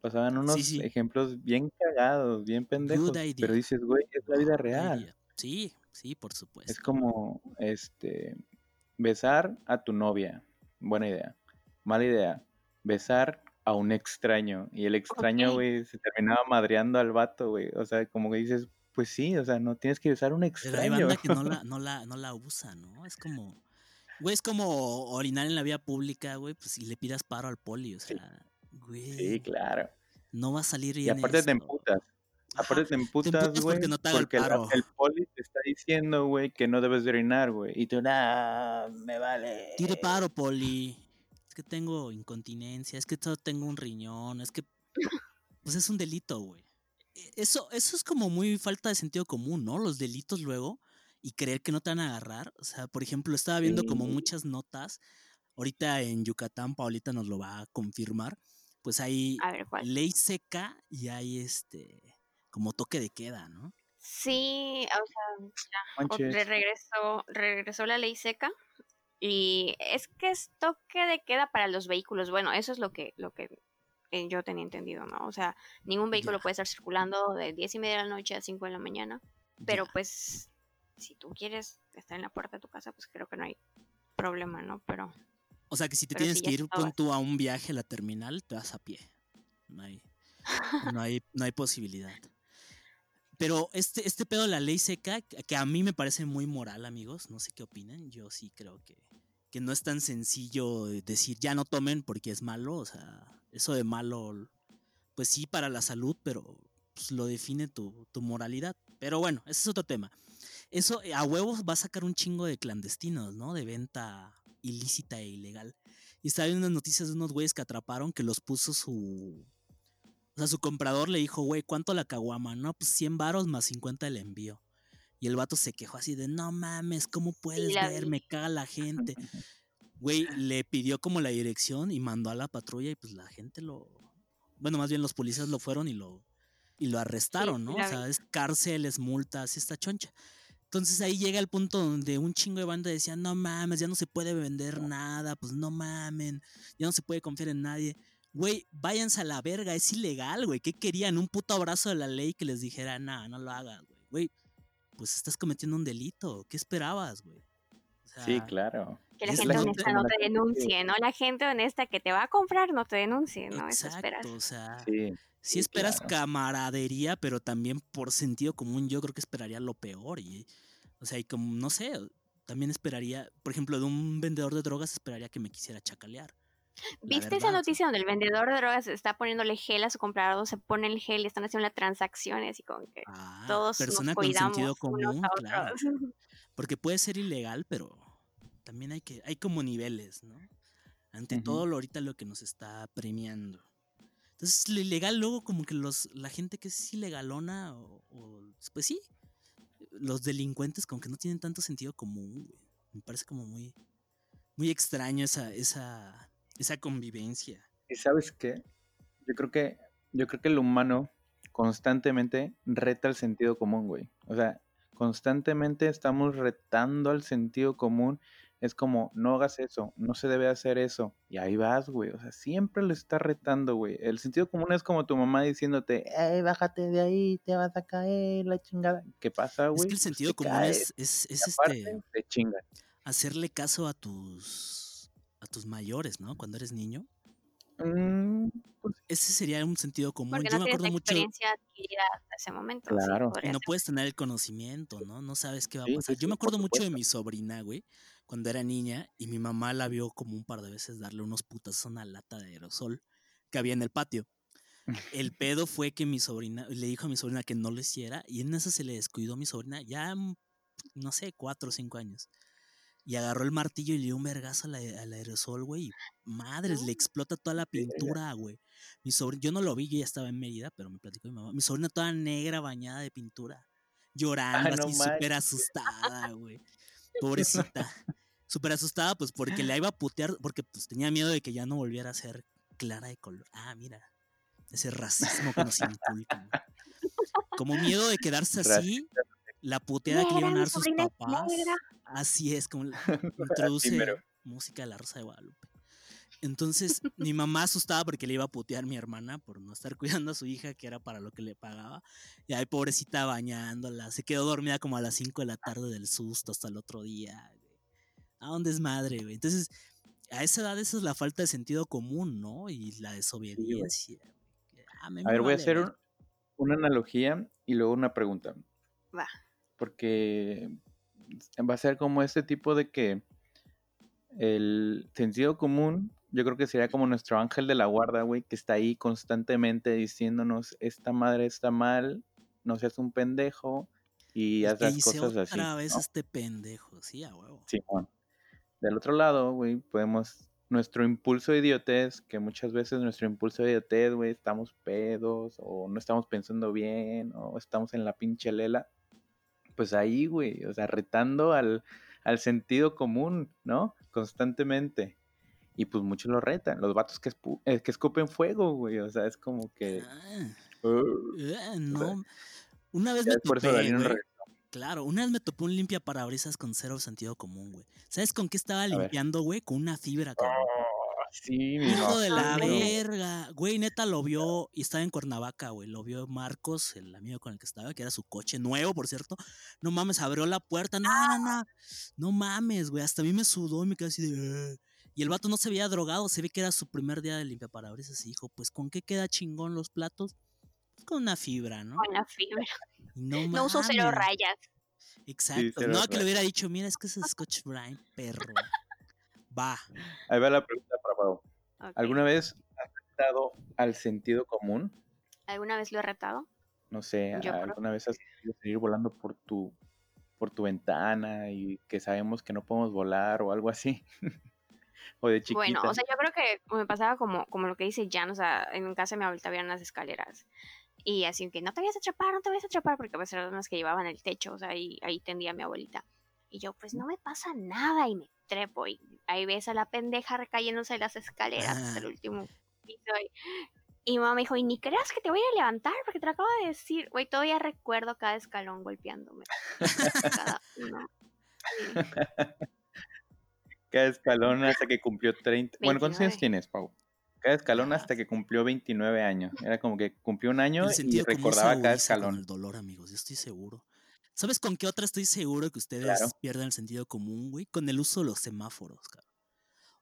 Pasaban unos Sí, sí. ejemplos bien cagados, bien pendejos. Pero dices, güey, es la vida real. idea. Sí, sí, por supuesto. Es como, este, besar a tu novia. Buena idea. Mala idea. Besar a un extraño. Y el extraño, güey, se terminaba madreando al vato, güey. O sea, como que dices, pues sí, o sea, no tienes que besar a un Pero hay extraño. banda que no la, no la, no la usa, ¿no? Es como, güey, es como orinar en la vía pública, güey, pues y le pidas paro al poli, o Sí. sea, güey, Sí, claro. no va a salir Y bien aparte te emputas. Aparte te emputas, güey. porque no te haga el paro. poli te está diciendo, güey, que no debes de orinar, güey. Y tú, nah, me vale. Tire paro, poli. es que tengo incontinencia, es que todo tengo un riñón, es que pues es un delito, güey. E- Eso, eso es como muy falta de sentido común, ¿no? Los delitos luego y creer que no te van a agarrar. O sea, por ejemplo, estaba viendo como muchas notas. Ahorita en Yucatán, Paulita nos lo va a confirmar. Pues hay ley seca y hay este como toque de queda, ¿no? Sí, o sea, o- regresó, regresó la ley seca y es que es toque de queda para los vehículos. Bueno, eso es lo que, lo que eh, yo tenía entendido, ¿no? O sea, ningún vehículo puede estar circulando de 10 y media de la noche a 5 de la mañana. Pero pues, si tú quieres estar en la puerta de tu casa, pues creo que no hay problema, ¿no? Pero O sea que si te tienes que ir con tú a un viaje a la terminal, te vas a pie. No hay, no hay, no hay posibilidad. Pero este, este pedo de la ley seca, que a mí me parece muy moral, amigos, no sé qué opinan, yo sí creo que, que no es tan sencillo decir ya no tomen porque es malo, o sea, eso de malo, pues sí para la salud, pero pues, lo define tu, tu moralidad. Pero bueno, ese es otro tema. Eso eh, a huevos va a sacar un chingo de clandestinos, ¿no? De venta ilícita e ilegal. Y estaba viendo unas noticias de unos güeyes que atraparon que los puso su. O sea, su comprador le dijo, güey, ¿cuánto la caguama? No, pues 100 varos más 50 el envío. Y el vato se quejó así de, no mames, ¿cómo puedes la ver? vi. Me caga la gente. Güey, le pidió como la dirección y mandó a la patrulla y pues la gente lo... Bueno, más bien los policías lo fueron y lo, y lo arrestaron, sí ¿no? la O sea, es cárcel, es multas, esta choncha. Entonces ahí llega el punto donde un chingo de banda decía, no mames, ya no se puede vender nada, pues no mamen, ya no se puede confiar en nadie. Güey, váyanse a la verga, es ilegal, güey. ¿Qué querían? Un puto abrazo de la ley que les dijera, no, no lo hagas, güey. Güey, pues estás cometiendo un delito. ¿Qué esperabas, güey? O sea, Sí, claro. que la gente la honesta gente- no te denuncie, ¿no? La gente honesta que te va a comprar no te denuncie, ¿no? Eso esperas. Exacto, o sea, Sí. esperas claro. camaradería, pero también por sentido común, yo creo que esperaría lo peor. Y, o sea, y como, no sé, también esperaría, por ejemplo, de un vendedor de drogas, esperaría que me quisiera chacalear. ¿Viste esa noticia donde el vendedor de drogas está poniéndole gel a su comprador, se pone el gel y están haciendo las transacciones y como que Ah, todos persona nos con cuidamos sentido unos común, claro. Porque puede ser ilegal, pero también hay que, hay como niveles, ¿no? Ante todo lo ahorita lo que nos está premiando. Entonces, lo ilegal, luego como que los, la gente que es ilegalona, o, o, pues sí, los delincuentes como que no tienen tanto sentido común, güey. Me parece como muy, muy extraño esa, esa, esa convivencia. ¿Y sabes qué? Yo creo que, yo creo que el humano constantemente reta el sentido común, güey. O sea, constantemente estamos retando al sentido común. Es como, no hagas eso, no se debe hacer eso. Y ahí vas, güey. O sea, siempre lo estás retando, güey. El sentido común es como tu mamá diciéndote, ¡Ey, bájate de ahí! Te vas a caer, la chingada. ¿Qué pasa, güey? es que el Pues sentido común caes, es, es, este, te hacerle caso a tus, a tus mayores, ¿no? Cuando eres niño. Mm, pues Ese sería un sentido común. Porque Yo no me tienes la acuerdo mucho. experiencia adquirida hasta ese momento. sí, Claro. No ser. puedes tener el conocimiento, ¿no? No sabes qué va a Sí, pasar. sí, Yo me acuerdo mucho de mi sobrina, güey, cuando era niña, y mi mamá la vio como un par de veces darle unos putas a una lata de aerosol que había en el patio. El pedo fue que mi sobrina, le dijo a mi sobrina que no lo hiciera, y en eso se le descuidó a mi sobrina, ya, mm, no sé, cuatro o cinco años. Y agarró el martillo y le dio un vergazo al, ae- al aerosol, güey. y Madres, le explota toda la pintura, güey. Mi sobrina, yo no lo vi, yo ya estaba en Mérida, pero me platicó mi mamá. Mi sobrina toda negra, bañada de pintura. Llorando, Ah, no así súper asustada, güey. Pobrecita. Súper asustada, pues porque la iba a putear, porque pues tenía miedo de que ya no volviera a ser clara de color. Ah, mira. Ese racismo que nos inculcan. Como miedo de quedarse así, la puteada que le iban a dar sus papás. negra. Así es, como introduce música de la Rosa de Guadalupe. Entonces, mi mamá asustada porque le iba a putear mi hermana por no estar cuidando a su hija, que era para lo que le pagaba. Y ahí, pobrecita, bañándola. Se quedó dormida como a las 5 de la tarde del susto hasta el otro día. güey. ¿A dónde es madre, güey? Entonces, a esa edad, esa es la falta de sentido común, ¿no? Y la desobediencia. güey. Ah, me A ver, voy a hacer un- una analogía y luego una pregunta. Va. Porque va a ser como este tipo de que el sentido común, yo creo que sería como nuestro ángel de la guarda, güey, que está ahí constantemente diciéndonos, esta madre está mal, no seas un pendejo y haz las cosas así. otra vez ¿no? este pendejo, sí, a huevo. Simón. Del otro lado, güey, podemos nuestro impulso de idiotez, que muchas veces nuestro impulso de idiotez, güey, estamos pedos, o no estamos pensando bien, o estamos en la pinche lela, pues ahí, güey, o sea, retando al, al sentido común, ¿no? Constantemente. Y pues muchos lo retan, los vatos que, eh, que escupen fuego, güey, o sea, es como que... Ah, eh, no. Una vez me topé, regresó. Claro, una vez me topé un limpia parabrisas con cero sentido común, güey. ¿Sabes con qué estaba limpiando, güey? Con una fibra, cabrón. Sí, mi Hijo de la verga. Güey, neta lo vio y estaba en Cuernavaca, güey. Lo vio Marcos, el amigo con el que estaba, que era su coche nuevo, por cierto. No mames, abrió la puerta. No, no, no. No mames, güey. Hasta a mí me sudó y me quedé así de. Y el vato no se veía drogado, se ve que era su primer día de limpiaparabrisas y dijo, pues ¿con qué queda chingón los platos? Pues, con una fibra, ¿no? Con la fibra. No, No uso cero rayas. Exacto. cero no, que le hubiera dicho, mira, es que es Scotch Brine, perro. Va. Ahí va la pregunta para Pau. ¿Alguna vez has retado al sentido común? ¿Alguna vez lo he retado? No sé, Yo creo ¿alguna vez has querido seguir volando por tu, por tu ventana y que sabemos que no podemos volar o algo así? o de chiquita. Bueno, o sea, yo creo que me pasaba como, como lo que dice Jan, o sea, en casa de mi abuelita había unas escaleras. Y así que no te vayas a atrapar, no te vayas a atrapar, porque pues eran las que llevaban el techo, o sea, ahí, ahí tendía mi abuelita. Y yo, pues no me pasa nada, y me trepo, y ahí ves a la pendeja recayéndose de las escaleras hasta el Ah. último piso. Y, y mamá me dijo, y ni creas que te voy a levantar, porque te lo acabo de decir. Güey, todavía recuerdo cada escalón golpeándome. Cada uno. Sí. Cada escalón hasta que cumplió 30. Bueno, ¿cuántos años 29. tienes, Pau? Cada escalón hasta que cumplió 29 años. Era como que cumplió un año y recordaba cada escalón. el dolor, amigos, yo estoy seguro. ¿Sabes con qué otra estoy seguro que ustedes Claro. pierden el sentido común, güey? Con el uso de los semáforos, cabrón.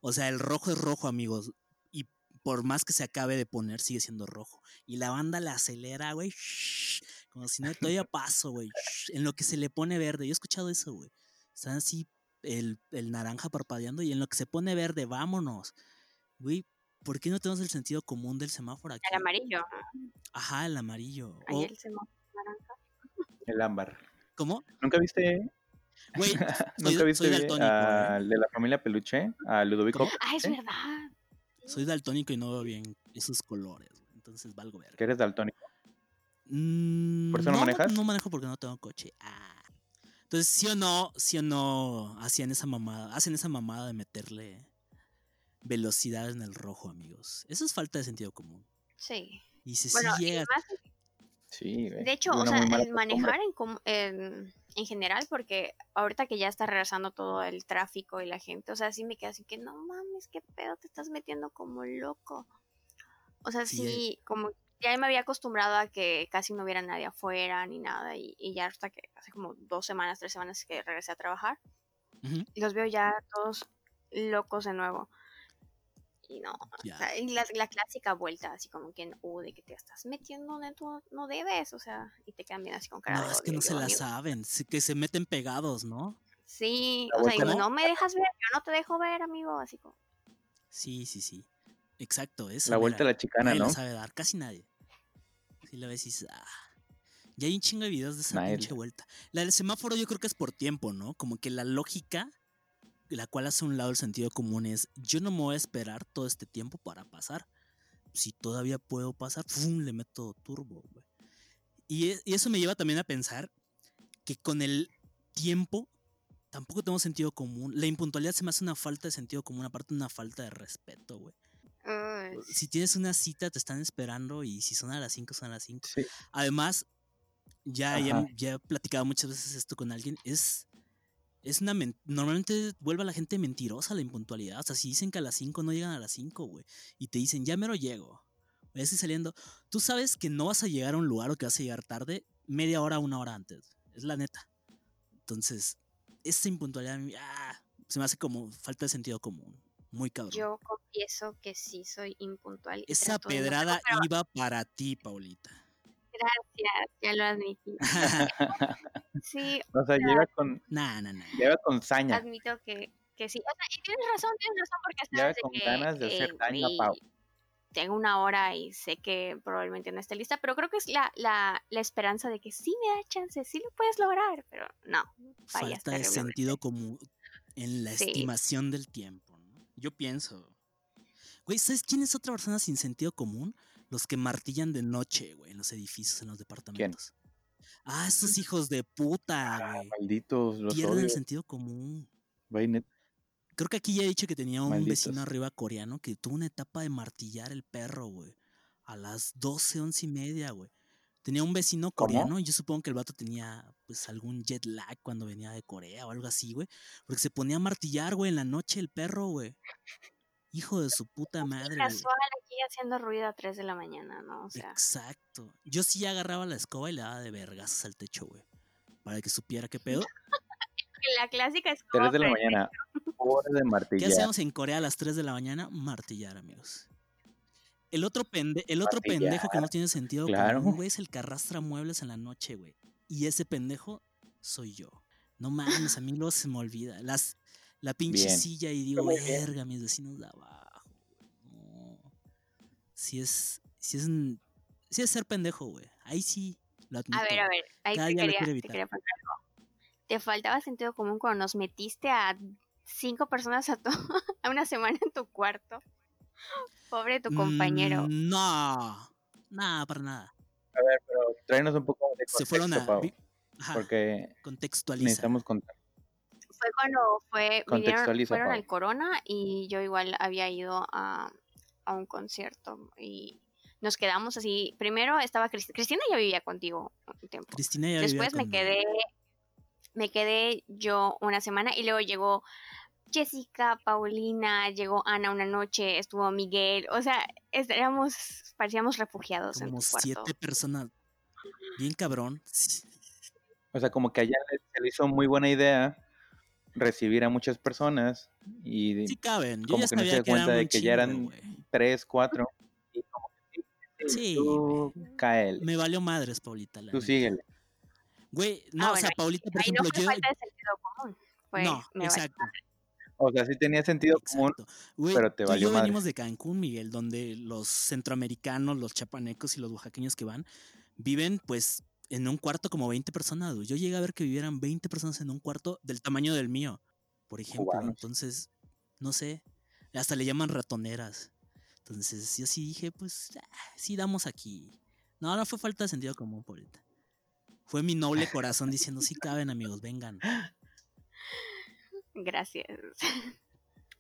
O sea, el rojo es rojo, amigos. Y por más que se acabe de poner, sigue siendo rojo. Y la banda la acelera, güey. shh, Como si no todavía paso, güey. shh, En lo que se le pone verde. Yo he escuchado eso, güey. Están así el, el naranja parpadeando y en lo que se pone verde, vámonos. Güey, ¿por qué no tenemos el sentido común del semáforo aquí? El amarillo. Ajá, el amarillo. Ahí O- el semáforo naranja. El ámbar. ¿Cómo? ¿Nunca viste, Güey, soy, ¿nunca viste soy daltónico, ¿eh? al de la familia Peluche? A Ludovico. ¿Cómo? Ah, es verdad. Soy daltónico y no veo bien esos colores, güey. Entonces valgo verga. Que eres daltónico. Mm, ¿Por eso no manejas? No manejo porque no tengo coche. Ah. Entonces, sí o no, sí o no hacían esa mamada, hacen esa mamada de meterle velocidad en el rojo, amigos. Eso es falta de sentido común. Sí. Y si Bueno, sí y llega. más Sí, güey. De hecho, o sea, el manejar en, en, en general, porque ahorita que ya está regresando todo el tráfico y la gente, o sea, sí me queda así que no mames, qué pedo, te estás metiendo como loco. O sea, Sí, sí, como ya me había acostumbrado a que casi no hubiera nadie afuera ni nada, y, y ya hasta que hace como dos semanas, tres semanas que regresé a trabajar, los veo ya todos locos de nuevo. Y no, o sea, y la, la clásica vuelta, así como que, uh, de que te estás metiendo donde tú no debes, o sea, y te cambian así con cara No, de es que no se la amigo. saben. sí que se meten pegados, ¿no? Sí, La o sea, digo, no. me dejas ver, yo no te dejo ver, amigo, así como, Sí, sí, sí. Exacto. Esa La vuelta a mera. la chicana, ¿no? la sabe dar, casi nadie. Si la ves y dices, ah. Ya hay un chingo de videos de esa pinche vuelta. La del semáforo yo creo que es por tiempo, ¿no? Como que la lógica, la cual hace un lado el sentido común es, yo no me voy a esperar todo este tiempo para pasar. Si todavía puedo pasar, ¡fum! le meto turbo, güey. Y, e- y eso me lleva también a pensar que con el tiempo tampoco tenemos sentido común. La impuntualidad se me hace una falta de sentido común, aparte una falta de respeto, güey "Uy, si tienes una cita, te están esperando y si son a las 5, son a las 5. Sí. Además, ya, ya he platicado muchas veces esto con alguien, es, es una... men- Normalmente vuelve a la gente mentirosa la impuntualidad. O sea, si dicen que a las 5 no llegan a las 5, güey, y te dicen, ya mero llego, ya estoy saliendo, tú sabes que no vas a llegar a un lugar o que vas a llegar tarde media hora, una hora antes. Es la neta. Entonces, esa impuntualidad ah, se me hace como falta de sentido común. Muy cabrón. yo confieso que sí soy impuntual. Esa no pedrada pero iba para ti, Paulita. Gracias, ya lo admití. Sí, O sea, llega con, nah, nah, nah. llega con saña. admito que, que sí. O sea, y tienes razón, tienes razón, porque sabes de con que, ganas de hacer eh, daño a Pau. Tengo una hora y sé que probablemente no esté lista, pero creo que es la, la, la esperanza de que sí me da chance, sí lo puedes lograr, pero no, Falta de sentido común en la Sí. estimación del tiempo. ¿no? Yo pienso. Güey, ¿sabes quién es otra persona sin sentido común? Los que martillan de noche, güey, en los edificios, en los departamentos. Ah, esos hijos de puta, Ah, güey. malditos, los Pierden odio. el sentido común. Güey, net- Creo que aquí ya he dicho que tenía un Malditos. vecino arriba coreano que tuvo una etapa de martillar el perro, güey. A las 12, 11 y media, güey. Tenía un vecino ¿Cómo? coreano y yo supongo que el vato tenía pues algún jet lag cuando venía de Corea o algo así, güey. Porque se ponía a martillar, güey, en la noche el perro, güey. Hijo de su puta madre. Casual haciendo ruido a 3 de la mañana, ¿no? O sea, Exacto. Yo sí agarraba la escoba y le daba de vergas al techo, güey. Para que supiera qué pedo. la clásica es 3 de la mañana, hora de ¿Qué martillar. hacemos en Corea a las 3 de la mañana? Martillar, amigos. El otro, pende el otro pendejo que no tiene sentido claro. común, güey, es el que arrastra muebles en la noche, güey. Y ese pendejo soy yo. No mames, a mí luego se me olvida. Las, la pinche Bien. silla y digo, verga, mis vecinos de abajo. Si es, si es, es ser pendejo, güey. Ahí sí, lo admito. A ver, a ver, ahí te quería, te quería preguntar algo. ¿Te faltaba sentido común cuando nos metiste a cinco personas a, tu- a una semana en tu cuarto? Pobre tu compañero. Mm, No, nada, para nada. A ver, pero tráenos un poco de Se fueron contexto, a... Pau, Ajá, porque contextualiza. necesitamos contar. Fue cuando fue, vinieron, fueron Pau. al Corona y yo igual había ido a, a un concierto y nos quedamos así. Primero estaba Cristina, Cristina ya vivía contigo un tiempo. Cristina ya vivía Después me conmigo. quedé, me quedé yo una semana y luego llegó Jessica, Paulina, llegó Ana una noche, estuvo Miguel, o sea, éramos, parecíamos refugiados en como cuarto. siete personas. Bien cabrón. O sea, como que allá le- se le hizo muy buena idea recibir a muchas personas y Sí caben. Yo como ya que no se sabía da que cuenta de que ya eran. Tres, cuatro. Y como que sí, tú cáele, Me valió madres, Paulita. la tú neta. síguele. Güey, no, Ah, o sea, bueno, Paulita, por Ahí no ejemplo, fue yo. falta de sentido común. Fue, no, me vale exacto. O sea, sí tenía sentido común. Güey, pero te valió yo madre. venimos de Cancún, Miguel, donde los centroamericanos, los chapanecos y los oaxaqueños que van viven, pues, en un cuarto como 20 personas. Yo llegué a ver que vivieran 20 personas en un cuarto del tamaño del mío, por ejemplo. Cubanos. Entonces, no sé, hasta le llaman ratoneras. Entonces, yo sí dije, pues, ah, sí damos aquí. No, no fue falta de sentido común, Paulita. Fue mi noble corazón diciendo, sí caben, amigos, vengan. Gracias.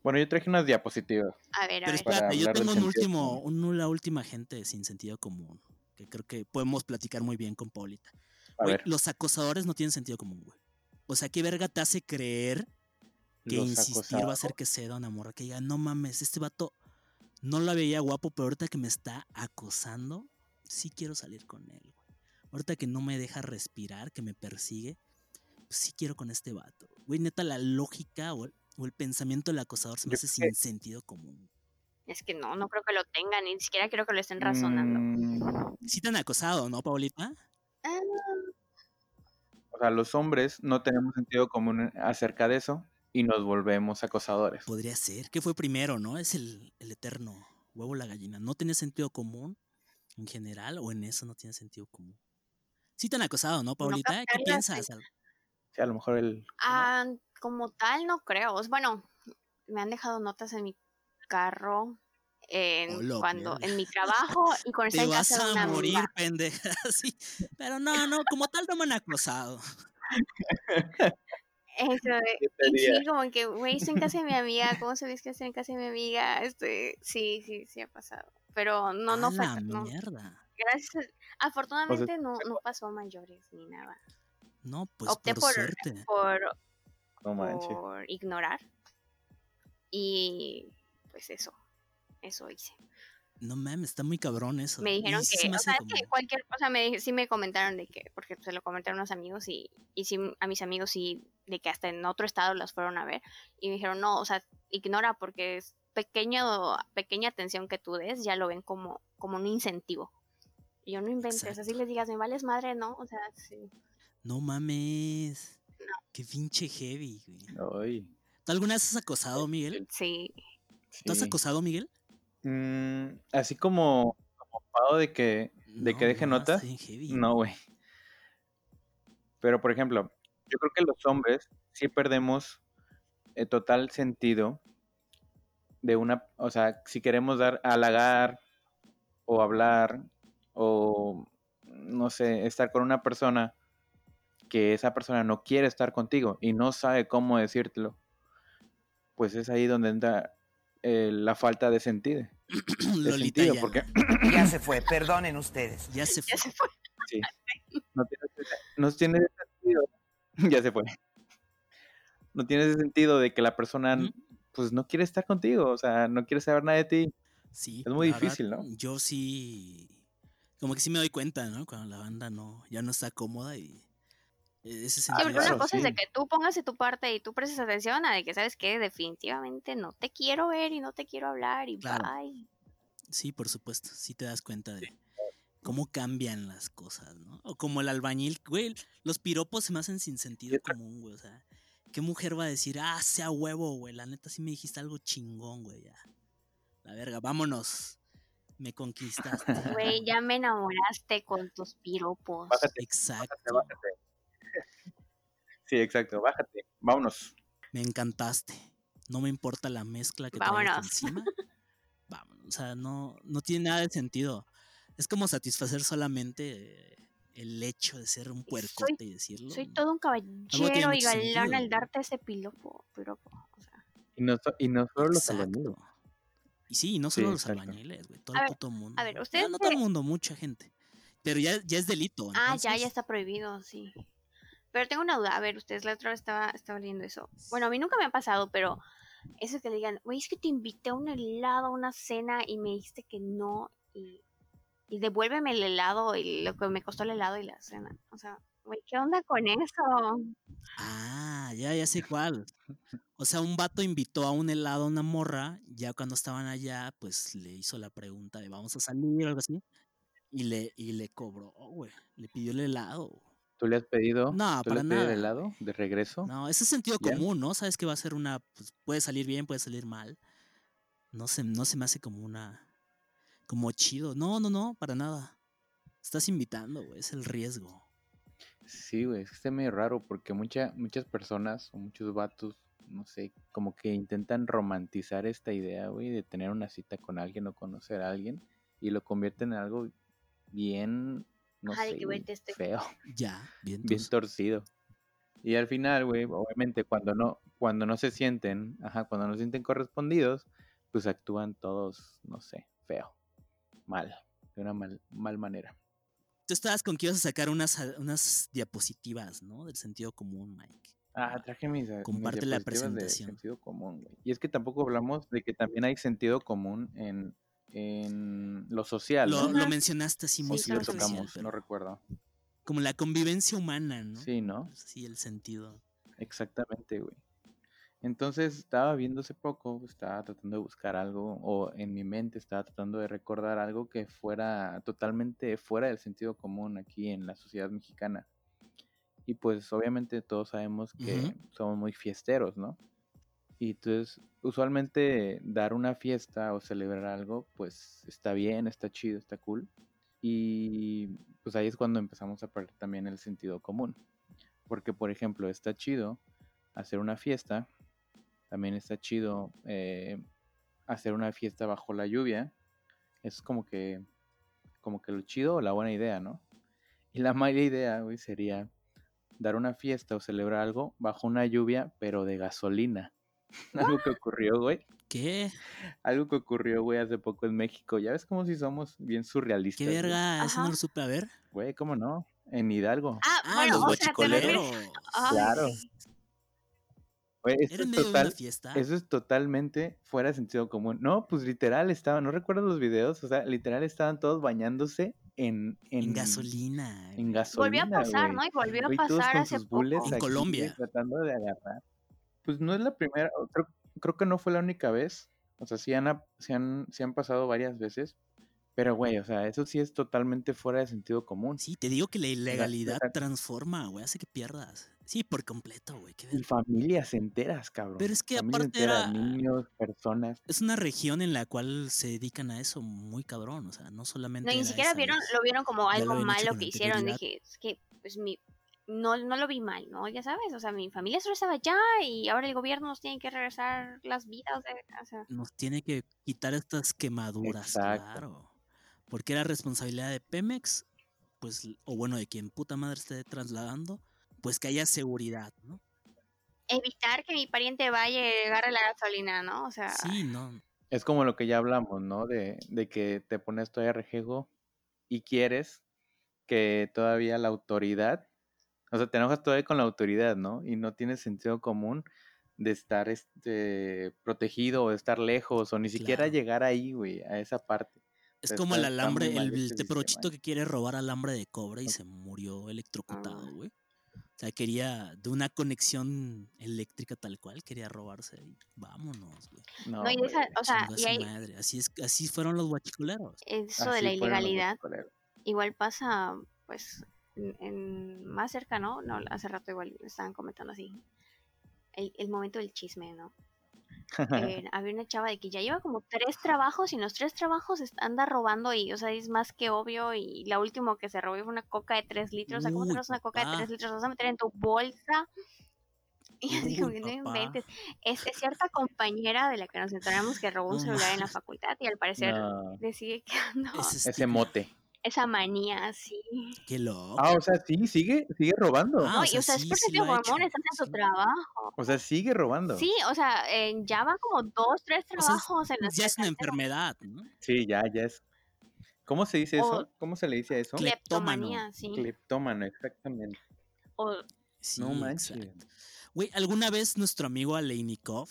Bueno, yo traje unas diapositivas. A ver, a Pero espérate, yo tengo un último, una última gente sin sentido común, que creo que podemos platicar muy bien con Paulita. A Güey, ver, los acosadores no tienen sentido común, güey. O sea, ¿qué verga te hace creer que los insistir va a hacer que ceda una morra? Que diga, no mames, este vato no la veía guapo, pero ahorita que me está acosando, sí quiero salir con él, güey. Ahorita que no me deja respirar, que me persigue, pues sí quiero con este vato. Güey, neta, la lógica o el, o el pensamiento del acosador se me Yo hace sin sentido común. Es que no, no creo que lo tengan, ni siquiera creo que lo estén razonando. Mm, Sí te han acosado, ¿no, Paulita? Ah, o sea, los hombres no tenemos sentido común acerca de eso y nos volvemos acosadores. Podría ser. ¿Qué fue primero, no? Es el, el eterno huevo o la gallina. ¿No tiene sentido común en general o en eso no tiene sentido común? Sí te han acosado, ¿no, Paulita? ¿Qué piensas? Sí, a lo mejor el... ah, como tal, no creo. Es- Bueno, me han dejado notas en mi carro, en, Hola, cuando, en mi trabajo y cuando Te está en vas a una morir, amiga. pendeja. Sí. Pero no, no, como tal no me han acosado. Eso, de- ¿Qué te y sí, como que, güey, estoy en casa de mi amiga, ¿cómo sabes que estoy en casa de mi amiga? Este, sí, sí, sí ha pasado. Pero no, no a fue, no, mierda. gracias, afortunadamente no, no pasó a mayores ni nada. No, pues Opté por, por- suerte. Por, No por ignorar. Y pues eso, eso hice. No mames, está muy cabrón eso. Me dijeron que, se me o sea, que cualquier, o sea, me, sí me comentaron de que, porque se lo comentaron unos amigos y, y sí, a mis amigos sí, de que hasta en otro estado las fueron a ver y me dijeron, no, o sea, ignora porque es pequeño, pequeña atención que tú des, ya lo ven como, como un incentivo. Y yo no inventes, así Exacto. les digas, me vales madre, ¿no? O sea, sí. No mames. Qué pinche heavy, güey. Ay, ¿Tú alguna vez has acosado, Miguel? Sí, ¿Tú has acosado, Miguel? Mm, así como, como de que, de que deje no, notas. está bien heavy. No, güey. Pero, por ejemplo, yo creo que los hombres sí perdemos el total sentido de una, o sea, si queremos dar, halagar o hablar o, no sé, estar con una persona que esa persona no quiere estar contigo y no sabe cómo decírtelo, pues es ahí donde entra eh, la falta de sentido. de Lolita sentido, ya, porque Ya se fue, perdonen ustedes. ya se fue. Ya se fue. sí, no tiene, no tiene sentido, ya se fue. No tiene ese sentido de que la persona pues no quiere estar contigo, o sea, no quiere saber nada de ti. Sí. Es muy verdad, difícil, ¿no? Yo sí. Como que sí me doy cuenta, ¿no? Cuando la banda no, ya no está cómoda y. eh, Ese Sí, porque una cosa es de que tú pongas de tu parte y tú prestes atención a de que sabes que definitivamente no te quiero ver y no te quiero hablar y Claro. bye. Sí, por supuesto. Sí te das cuenta de cómo cambian las cosas, ¿no? O como el albañil, güey. Los piropos se me hacen sin sentido común, güey. O sea, ¿qué mujer va a decir, ah, sea huevo, güey? La neta sí me dijiste algo chingón, güey. Ya. La verga, vámonos. Me conquistaste. Güey, ya me enamoraste con tus piropos. Bájate, Exacto. bájate. Sí, exacto, bájate, vámonos. Me encantaste. No me importa la mezcla que Vámonos. encima. Vámonos. O sea, no, no tiene nada de sentido. Es como satisfacer solamente el hecho de ser un puercote y decirlo. Soy todo un caballero y galán sentido, al darte ese piropo. piropo. O sea, Y no, so- y no solo los albañiles. Y sí, y no Sí, solo los albañiles, güey. Todo A el ver, puto mundo. a ver, ustedes No, no todo el mundo, mucha gente. Pero ya, ya es delito. Ah, ya, ya está prohibido, sí. Pero tengo una duda. A ver, ustedes la otra vez estaba, estaba leyendo eso. Bueno, a mí nunca me ha pasado, pero eso que le digan, güey, es que te invité a un helado, a una cena y me dijiste que no y, devuélveme el helado y lo que me costó el helado y la cena. O sea, güey, ¿qué onda con eso? Ah, ya, ya sé cuál. O sea, un vato invitó a un helado a una morra, ya cuando estaban allá, pues le hizo la pregunta de vamos a salir o algo así. Y le, y le cobró, güey. Le pidió el helado. ¿Tú le has pedido, No, ¿tú le para has pedido nada. el helado de regreso? No, ese es sentido ¿Ya? común, ¿no? Sabes que va a ser una. Pues, puede salir bien, puede salir mal. No se, no se me hace como una. Como chido. No, no, no, para nada. Estás invitando, güey. Es el riesgo. Sí, güey, es que está medio raro porque mucha, muchas personas o muchos vatos, no sé, como que intentan romantizar esta idea, güey, de tener una cita con alguien o conocer a alguien y lo convierten en algo bien, no Ajá, de sé, que, güey, güey, te estoy- feo, Ya, bien. bien torcido. Y al final, güey, obviamente cuando no, cuando no se sienten, ajá, cuando no se sienten correspondidos, pues actúan todos, no sé, feo, mal, de una mal, mal manera. Tú estabas con que ibas a sacar unas, a- unas diapositivas, ¿no? Del sentido común, Mike. Ah, traje mis, mis Comparte la de presentación. sentido común, güey. Y es que tampoco hablamos de que también hay sentido común en, en lo social, Lo, ¿no? lo mencionaste así muy Sí, lo tocamos, no recuerdo. Como la convivencia humana, ¿no? Sí, ¿no? Sí, el sentido. Exactamente, güey. Entonces estaba viendo hace poco, estaba tratando de buscar algo, o en mi mente estaba tratando de recordar algo que fuera totalmente fuera del sentido común aquí en la sociedad mexicana. Y pues obviamente todos sabemos que somos muy fiesteros, ¿no? Y entonces usualmente dar una fiesta o celebrar algo, pues está bien, está chido, está cool. Y pues ahí es cuando empezamos a perder también el sentido común. Porque, por ejemplo, está chido hacer una fiesta. También está chido eh, hacer una fiesta bajo la lluvia. Es como que, como que lo chido o la buena idea, ¿no? Y la mala idea, güey, sería dar una fiesta o celebrar algo bajo una lluvia, pero de gasolina. Algo que ocurrió, güey. ¿Qué? Algo que ocurrió, güey, hace poco en México. Ya ves cómo si somos bien surrealistas. ¿Qué verga? Eso no lo supe a ver. Güey, ¿cómo no? En Hidalgo. Ah, Ah, bueno, los o sea, guachicoleros. Claro. Güey, esto Era en es total, una fiesta. Eso es totalmente fuera de sentido común. No, pues literal estaban, no recuerdo los videos, o sea, literal estaban todos bañándose en, en, En gasolina. En gasolina. Volvió a pasar. ¿no? Y volvió a pasar hace poco. En aquí, Colombia. Tratando de agarrar. Pues no es la primera, creo, creo que no fue la única vez. O sea, sí han, sí han, sí han pasado varias veces. Pero, güey, o sea, eso sí es totalmente fuera de sentido común. Sí, te digo que la ilegalidad exacto. transforma, güey. Hace que pierdas. Sí, por completo, güey. qué Y familias enteras, cabrón. Pero es que Familias aparte enteras, era- niños, personas. Es una región en la cual se dedican a eso muy cabrón. O sea, no solamente. No, ni era siquiera vieron, vez. lo vieron como algo malo que hicieron. Dije, es que, pues mi, no, no lo vi mal, ¿no? Ya sabes, o sea, mi familia solo estaba allá y ahora el gobierno nos tiene que regresar las vidas. De, o sea, Nos tiene que quitar estas quemaduras, Exacto. claro. Porque era responsabilidad de Pemex, pues, o bueno, de quien puta madre esté trasladando, pues que haya seguridad, ¿no? evitar que mi pariente vaya y agarre la gasolina, ¿no? O sea, Sí, no. Es como lo que ya hablamos, ¿no? De, de que te pones todavía rejego y quieres que todavía la autoridad, o sea, te enojas todavía con la autoridad, ¿no? Y no tienes sentido común de estar este, protegido o de estar lejos o ni siquiera Claro. llegar ahí, güey, a esa parte. Es como el alambre, el, sistema, teporochito eh. que quiere robar alambre de cobre y se murió electrocutado, Ah. güey. O sea, quería de una conexión eléctrica tal cual, quería robarse y vámonos, güey. No, no, y esa, o sea, y ahí, madre. Así, es, así fueron los guachicoleros. eso Así de la ilegalidad, igual pasa, pues, en, más cerca, ¿no? No, hace rato igual estaban comentando así. El, el momento del chisme, ¿no? Eh, había una chava de que ya lleva como tres trabajos y en los tres trabajos anda robando y, o sea, es más que obvio y la última que se robó fue una coca de tres litros, o sea, ¿cómo te robas una coca de tres litros? ¿La vas a meter en tu bolsa? Y así como que no inventes. Es, es cierta compañera de la que nos enteramos que robó un celular en la facultad y al parecer No, le sigue quedando Ese mote. Esa manía así. Qué loco. Ah, o sea, sí, sigue, sigue robando. Ah, No, o y sea, o sea, es por sí están en su trabajo. O sea, sigue robando. Sí, o sea, eh, ya va como dos, tres O sea, es- trabajos en los ya que es una enfermedad, ¿no? Sí, ya, ya es. ¿Cómo se dice O- eso? ¿Cómo se le dice a eso? Cleptómano. Cleptomanía, sí. Cleptómano, exactamente. O, Sí, no manches. exacto. Güey, alguna vez nuestro amigo Aleinikov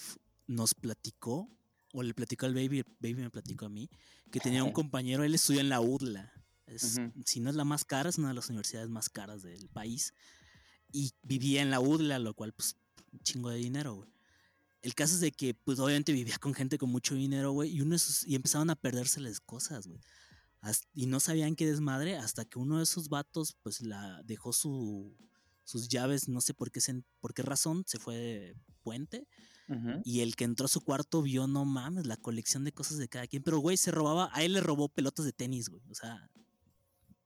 nos platicó, o le platicó al Baby, Baby me platicó a mí, que tenía un compañero, él estudió en la UDLA. Es, Ujú. Si no es la más cara, es una de las universidades más caras del país. Y vivía en la UDLA, lo cual, pues, un chingo de dinero, güey. El caso es de que, pues, obviamente vivía con gente con mucho dinero, güey, y, uno de sus- y empezaron a perdérseles cosas, güey. Y no sabían qué desmadre hasta que uno de esos vatos, pues, la dejó su, sus llaves, no sé por qué, sen- por qué razón, se fue de puente. Y el que entró a su cuarto vio, no mames, la colección de cosas de cada quien. Pero, güey, se robaba, a él le robó pelotas de tenis, güey. O sea,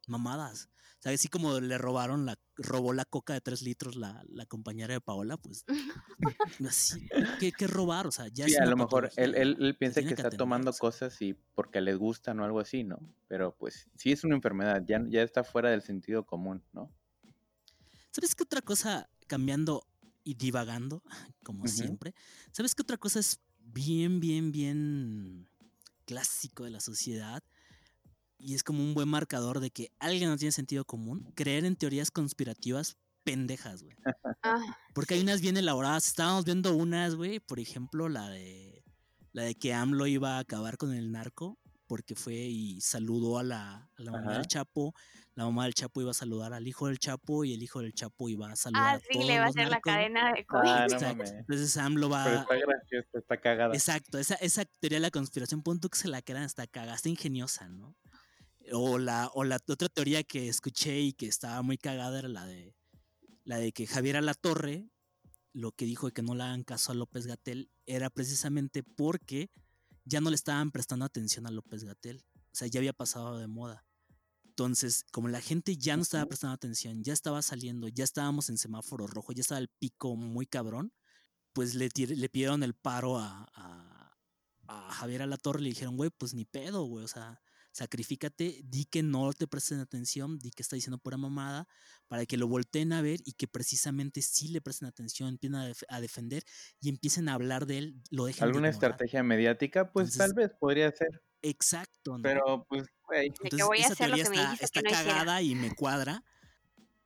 mamadas. O sea, así como le robaron la, robó la coca de tres litros la, la compañera de Paola, pues, así, ¿qué, qué robar? O sea, ya Sí, es a lo mejor él, él, él piensa que está tomando sea. cosas y porque le gustan o algo así, ¿no? Pero pues sí es una enfermedad, ya, ya está fuera del sentido común, ¿no? ¿Sabes qué otra cosa, cambiando y divagando, como siempre? ¿Sabes qué otra cosa es bien, bien, bien clásico de la sociedad? Y es como un buen marcador de que alguien no tiene sentido común. Creer en teorías conspirativas pendejas, güey. ah, Porque hay unas bien elaboradas. Estábamos viendo unas, güey. Por ejemplo, la de. La de que AMLO iba a acabar con el narco. Porque fue y saludó a la, a la mamá Ajá. del Chapo. La mamá del Chapo iba a saludar al hijo del Chapo. Y el hijo del Chapo iba a saludar ah, a sí, todos le va a los hacer la narcos. cadena de COVID. Ah, no. Entonces AMLO va. Pero está gracioso, está cagada. Exacto, esa, esa teoría de la conspiración, punto que se la quedan hasta cagada, está ingeniosa, ¿no? O la, o la otra teoría que escuché y que estaba muy cagada era la de la de que Javier Alatorre, lo que dijo de que no le hagan caso a López Gatel, era precisamente porque ya no le estaban prestando atención a López Gatel. O sea, ya había pasado de moda. Entonces, como la gente ya no estaba prestando atención, ya estaba saliendo, ya estábamos en semáforo rojo, ya estaba el pico muy cabrón, pues le, le pidieron el paro a, a, a Javier Alatorre y le dijeron, güey, pues ni pedo, güey, o sea, sacrifícate, di que no te presten atención, di que está diciendo pura mamada, para que lo volteen a ver y que precisamente sí le presten atención, empiecen a, def- a defender y empiecen a hablar de él, lo dejen de ¿Alguna estrategia mediática? Pues Entonces, tal vez podría ser. Exacto, ¿no? Pero pues, güey. Entonces, voy a esa hacer lo teoría que está, está que no hiciera. cagada y me cuadra.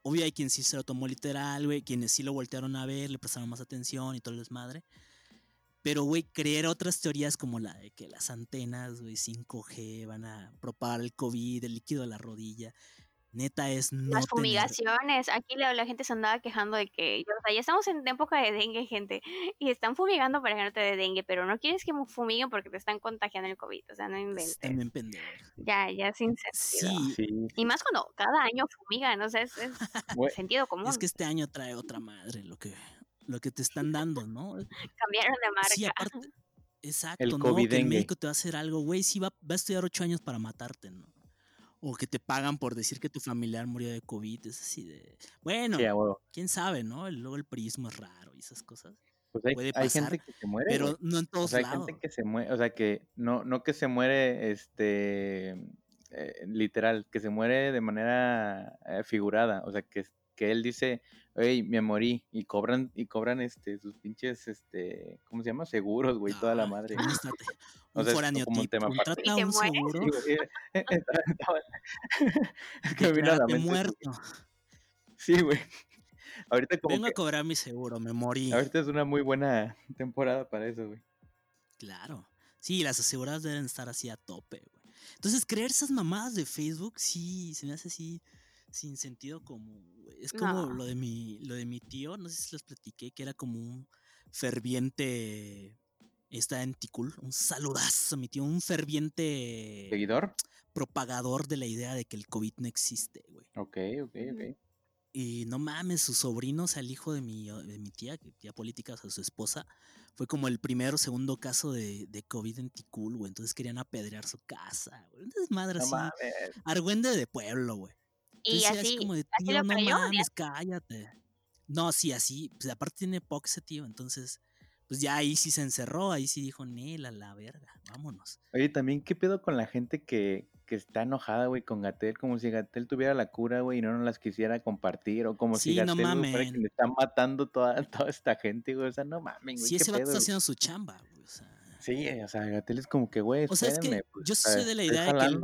Obvio hay quien sí se lo tomó literal, güey, quienes sí lo voltearon a ver, le prestaron más atención y todo el desmadre. Pero, güey, creer otras teorías como la de que las antenas, güey, 5G van a propagar el COVID, el líquido de la rodilla, neta es no Las tener- fumigaciones. Aquí la, la gente se andaba quejando de que, o sea, ya estamos en época de dengue, gente, y están fumigando para que no te dé dengue, pero no quieres que fumiguen porque te están contagiando el COVID, o sea, no inventes. También pendejo. Ya, ya sin sentido. Sí, Sí, Y más cuando cada año fumigan, o sea, es, sentido común. es que este año trae otra madre lo que, lo que te están dando, ¿no? Cambiaron de marca. Sí, aparte. Exacto, El ¿no? Que el médico te va a hacer algo, güey, sí va, va a estudiar ocho años para matarte, ¿no? O que te pagan por decir que tu familiar murió de COVID. Es así de. Bueno, Sí, quién sabe, ¿no? El- Luego el prismo es raro y esas cosas. Pues hay, puede hay pasar, gente que se muere. Pero no en O todos sea, hay lados. gente que se muere, o sea, que no, no que se muere, este, eh, literal, que se muere de manera eh, figurada, o sea, que, que él dice, hey, me morí, y cobran, y cobran, este, sus pinches, este, ¿cómo se llama? Seguros, güey, toda la madre. imagínate, O Un sea, foráneo como un tema contrata ¿Y te un seguro. Sí, es que me vino a la mente muerto. Sí, güey. Ahorita como Vengo a cobrar mi seguro, me morí. ahorita es una muy buena temporada para eso, güey. Claro. Sí, las aseguradas deben estar así a tope, güey. Entonces, creer esas mamadas de Facebook, sí, se me hace así sin sentido común. Es como No. lo de mi, lo de mi tío, no sé si les platiqué, que era como un ferviente. Está en Ticul, un saludazo, mi tío, un ferviente ¿Seguidor? propagador de la idea de que el COVID no existe, güey. Ok, ok, ok. Y no mames, sus sobrinos, al hijo de mi, de mi tía, que tía política, o sea, su esposa, fue como el primero o segundo caso de, de COVID en Ticul, güey. Entonces querían apedrear su casa, güey. Un desmadre No así. mames. Argüende de pueblo, güey. Y Entonces era así, como de, así tío, lo no creyó. mames, cállate. No, sí, así. Pues aparte tiene POC ese tío, entonces, pues ya ahí sí se encerró, ahí sí dijo, Nel, a la verga, vámonos. Oye, también, ¿qué pedo con la gente que, que está enojada, güey, con Gatel? Como si Gatel tuviera la cura, güey, y no nos las quisiera compartir. O como si Sí, no Gatel güey, fuera mamen. quien está matando toda, toda esta gente, güey. O sea, no mames, güey, Sí, qué ese vato está haciendo su chamba, güey. O sea, Sí, o sea, Gatel es como que, güey, O sea, es que pues, yo soy de la idea de que el-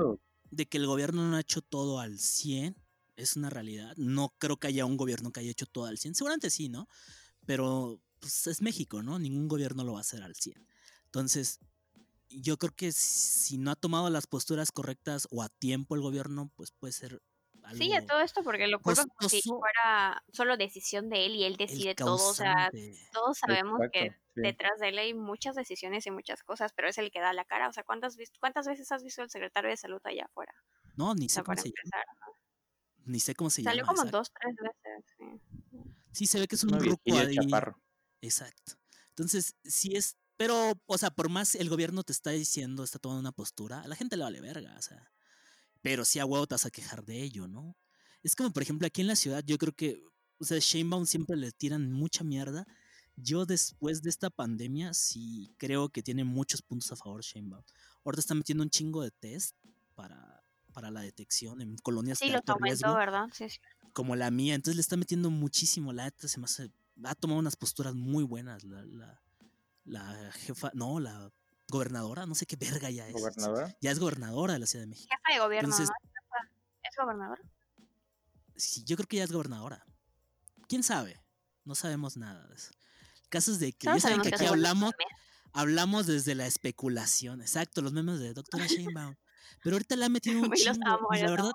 de que el gobierno no ha hecho todo al 100, es una realidad. No creo que haya un gobierno que haya hecho todo al 100. Seguramente sí, ¿no? Pero pues, es México, ¿no? Ningún gobierno lo va a hacer al 100. Entonces, yo creo que si no ha tomado las posturas correctas o a tiempo el gobierno, pues puede ser algo... Sí, a todo esto porque lo culpan como si fuera solo decisión de él y él decide todo. O sea, todos sabemos que sí. detrás de él hay muchas decisiones y muchas cosas, pero es el que da la cara. O sea, ¿cuántas, cuántas veces has visto al secretario de salud allá afuera? No, ni O sé sea, cómo para se llama. empezar. Ni sé cómo se Salió llama. como exacto. dos, tres veces. sí. Sí, se ve que es un Uno ruco ahí. chaparro. Exacto. Entonces, sí es, pero, o sea, por más el gobierno te está diciendo, está tomando una postura, a la gente le vale verga, o sea. Pero sí a huevo te vas a quejar de ello, ¿no? Es como, por ejemplo, aquí en la ciudad, yo creo que, o sea, Sheinbaum siempre le tiran mucha mierda. Yo después de esta pandemia sí creo que tiene muchos puntos a favor Sheinbaum. Ahorita está metiendo un chingo de test para, para la detección en colonias Sí, de alto aumentó, riesgo ¿verdad? Sí, sí. como la mía. Entonces le está metiendo muchísimo. La neta se me hace. Ha tomado unas posturas muy buenas. La, la, la jefa. No, la gobernadora. No sé qué verga ya es. ¿Gobernadora? Ya es gobernadora de la Ciudad de México. Jefa de gobierno, Entonces- ¿no? Jefa- ¿Es gobernador? Sí, yo creo que ya es gobernadora. ¿Quién sabe? No sabemos nada de eso. Casos de que. Ya saben que aquí hablamos. Hablamos desde la especulación. Exacto, los memes de doctora Sheinbaum. Pero ahorita le ha metido un chingo. amo, y la verdad.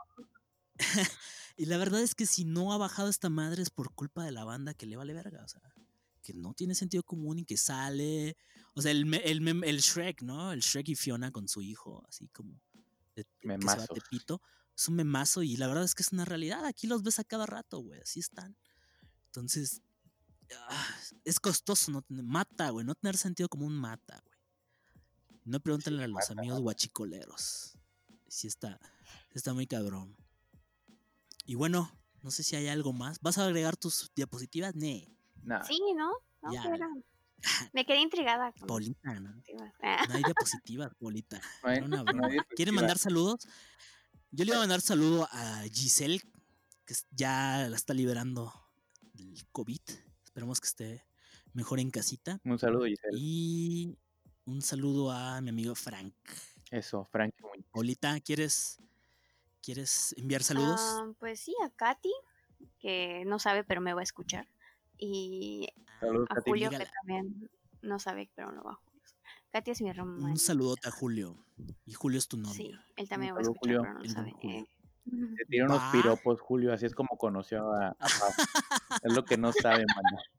y la verdad es que si no ha bajado esta madre es por culpa de la banda que le vale verga. O sea, que no tiene sentido común y que sale. O sea, el, me- el, el Shrek, ¿no? El Shrek y Fiona con su hijo, así como. de- que se va a. Tepito. Es un memazo y la verdad es que es una realidad. Aquí los ves a cada rato, güey. Así están. Entonces, ah, es costoso, no tener- mata, güey. No tener sentido común mata, güey. No pregúntenle a los mata, amigos guachicoleros. Sí está, está muy cabrón. Y bueno, no sé si hay algo más. ¿Vas a agregar tus diapositivas? Nee. Nah. Sí, ¿no? No, Ya. Me quedé intrigada. con Polita, ¿no? No hay diapositivas, Polita. No. ¿Quieren mandar saludos? Yo le iba a mandar saludo a Giselle, que ya la está liberando del COVID. Esperemos que esté mejor en casita. Un saludo, Giselle. Y un saludo a mi amigo Frank. Eso, Frank Muñoz. Polita, ¿quieres, ¿quieres enviar saludos? ah, pues sí, a Katy, que no sabe, pero me va a escuchar. Y Saludos, a Katy. Julio, que también no sabe, pero no va a jugar. Katy es mi hermano. un saludote a Julio. Y Julio es tu novio. Sí, él también va a saludo, escuchar, Julio. pero no El sabe. Julio. eh. Te tira unos piropos, Julio. Así es como conoció a, a es lo que no sabe, mano.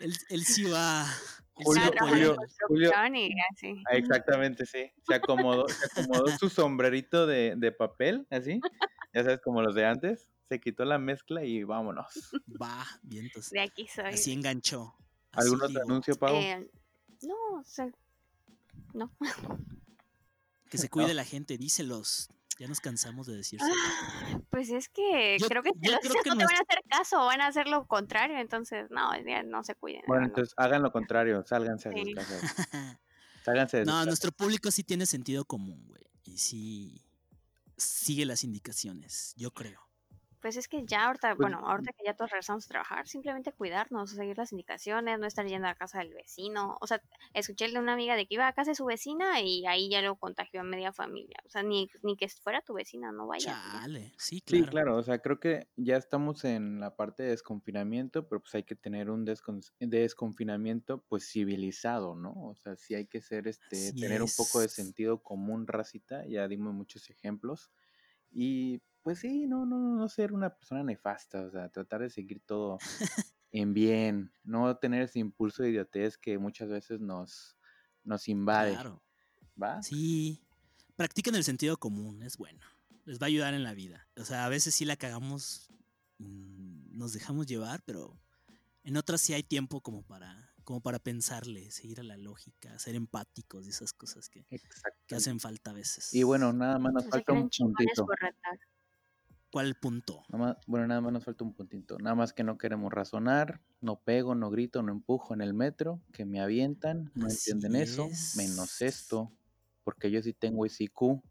Él, él sí va. Julio, va a Trabaja en apoyar. Julio, y así. Ah, Exactamente, sí. Se acomodó, se acomodó su sombrerito de, de papel, así. Ya sabes, como los de antes. Se quitó la mezcla y vámonos. Va, vientos. De aquí soy. Así enganchó. Así ¿Algún otro anuncio, Pau? Eh, no, o sea, no. Que se cuide la gente, díselos. Ya nos cansamos de decir. Pues es que Yo- creo que si yo lo creo que no te van a hacer caso, van a hacer lo contrario, entonces no, ya no se cuiden. Bueno, no, no. entonces hagan lo contrario, sálganse a sus Sí. casas. Sálganse de sus No, casas. nuestro público sí tiene sentido común, güey. Y sí sigue las indicaciones, yo creo. Pues es que ya ahorita, Pues- bueno, ahorita que ya todos regresamos a trabajar, simplemente cuidarnos, seguir las indicaciones, no estar yendo a casa del vecino. O sea, escuché de una amiga de que iba a casa de su vecina y ahí ya lo contagió a media familia. O sea, ni, ni que fuera tu vecina, no vaya. Chale, sí, Sí, claro. claro, o sea, creo que ya estamos en la parte de desconfinamiento, pero pues hay que tener un descon- desconfinamiento pues civilizado, ¿no? O sea, sí hay que ser este, Así tener un poco de sentido común, racita, ya dimos muchos ejemplos. Y pues sí, no, no, no ser una persona nefasta, o sea, tratar de seguir todo en bien, no tener ese impulso de idiotez que muchas veces nos, nos invade, Claro. ¿va? Sí. Practiquen el sentido común, es bueno. Les va a ayudar en la vida. O sea, a veces sí la cagamos, mm, nos dejamos llevar, pero en otras sí hay tiempo como para, como para pensarle, seguir a la lógica, ser empáticos y esas cosas que, que hacen falta a veces. Y bueno, nada más nos falta un puntito. ¿Cuál punto? Nada más- bueno, nada más nos falta un puntito. Nada más que no queremos razonar, no pego, no grito, no empujo en el metro, que me avientan, no Así entienden eso, menos es. esto, porque yo sí tengo ese IQ.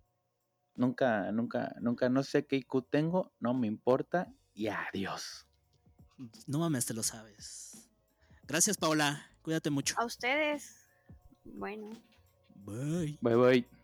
Nunca, nunca, nunca, no sé qué IQ tengo, no me importa y adiós. No mames, te lo sabes. Gracias, Paula. Cuídate mucho. A ustedes, bueno. Bye. Bye bye.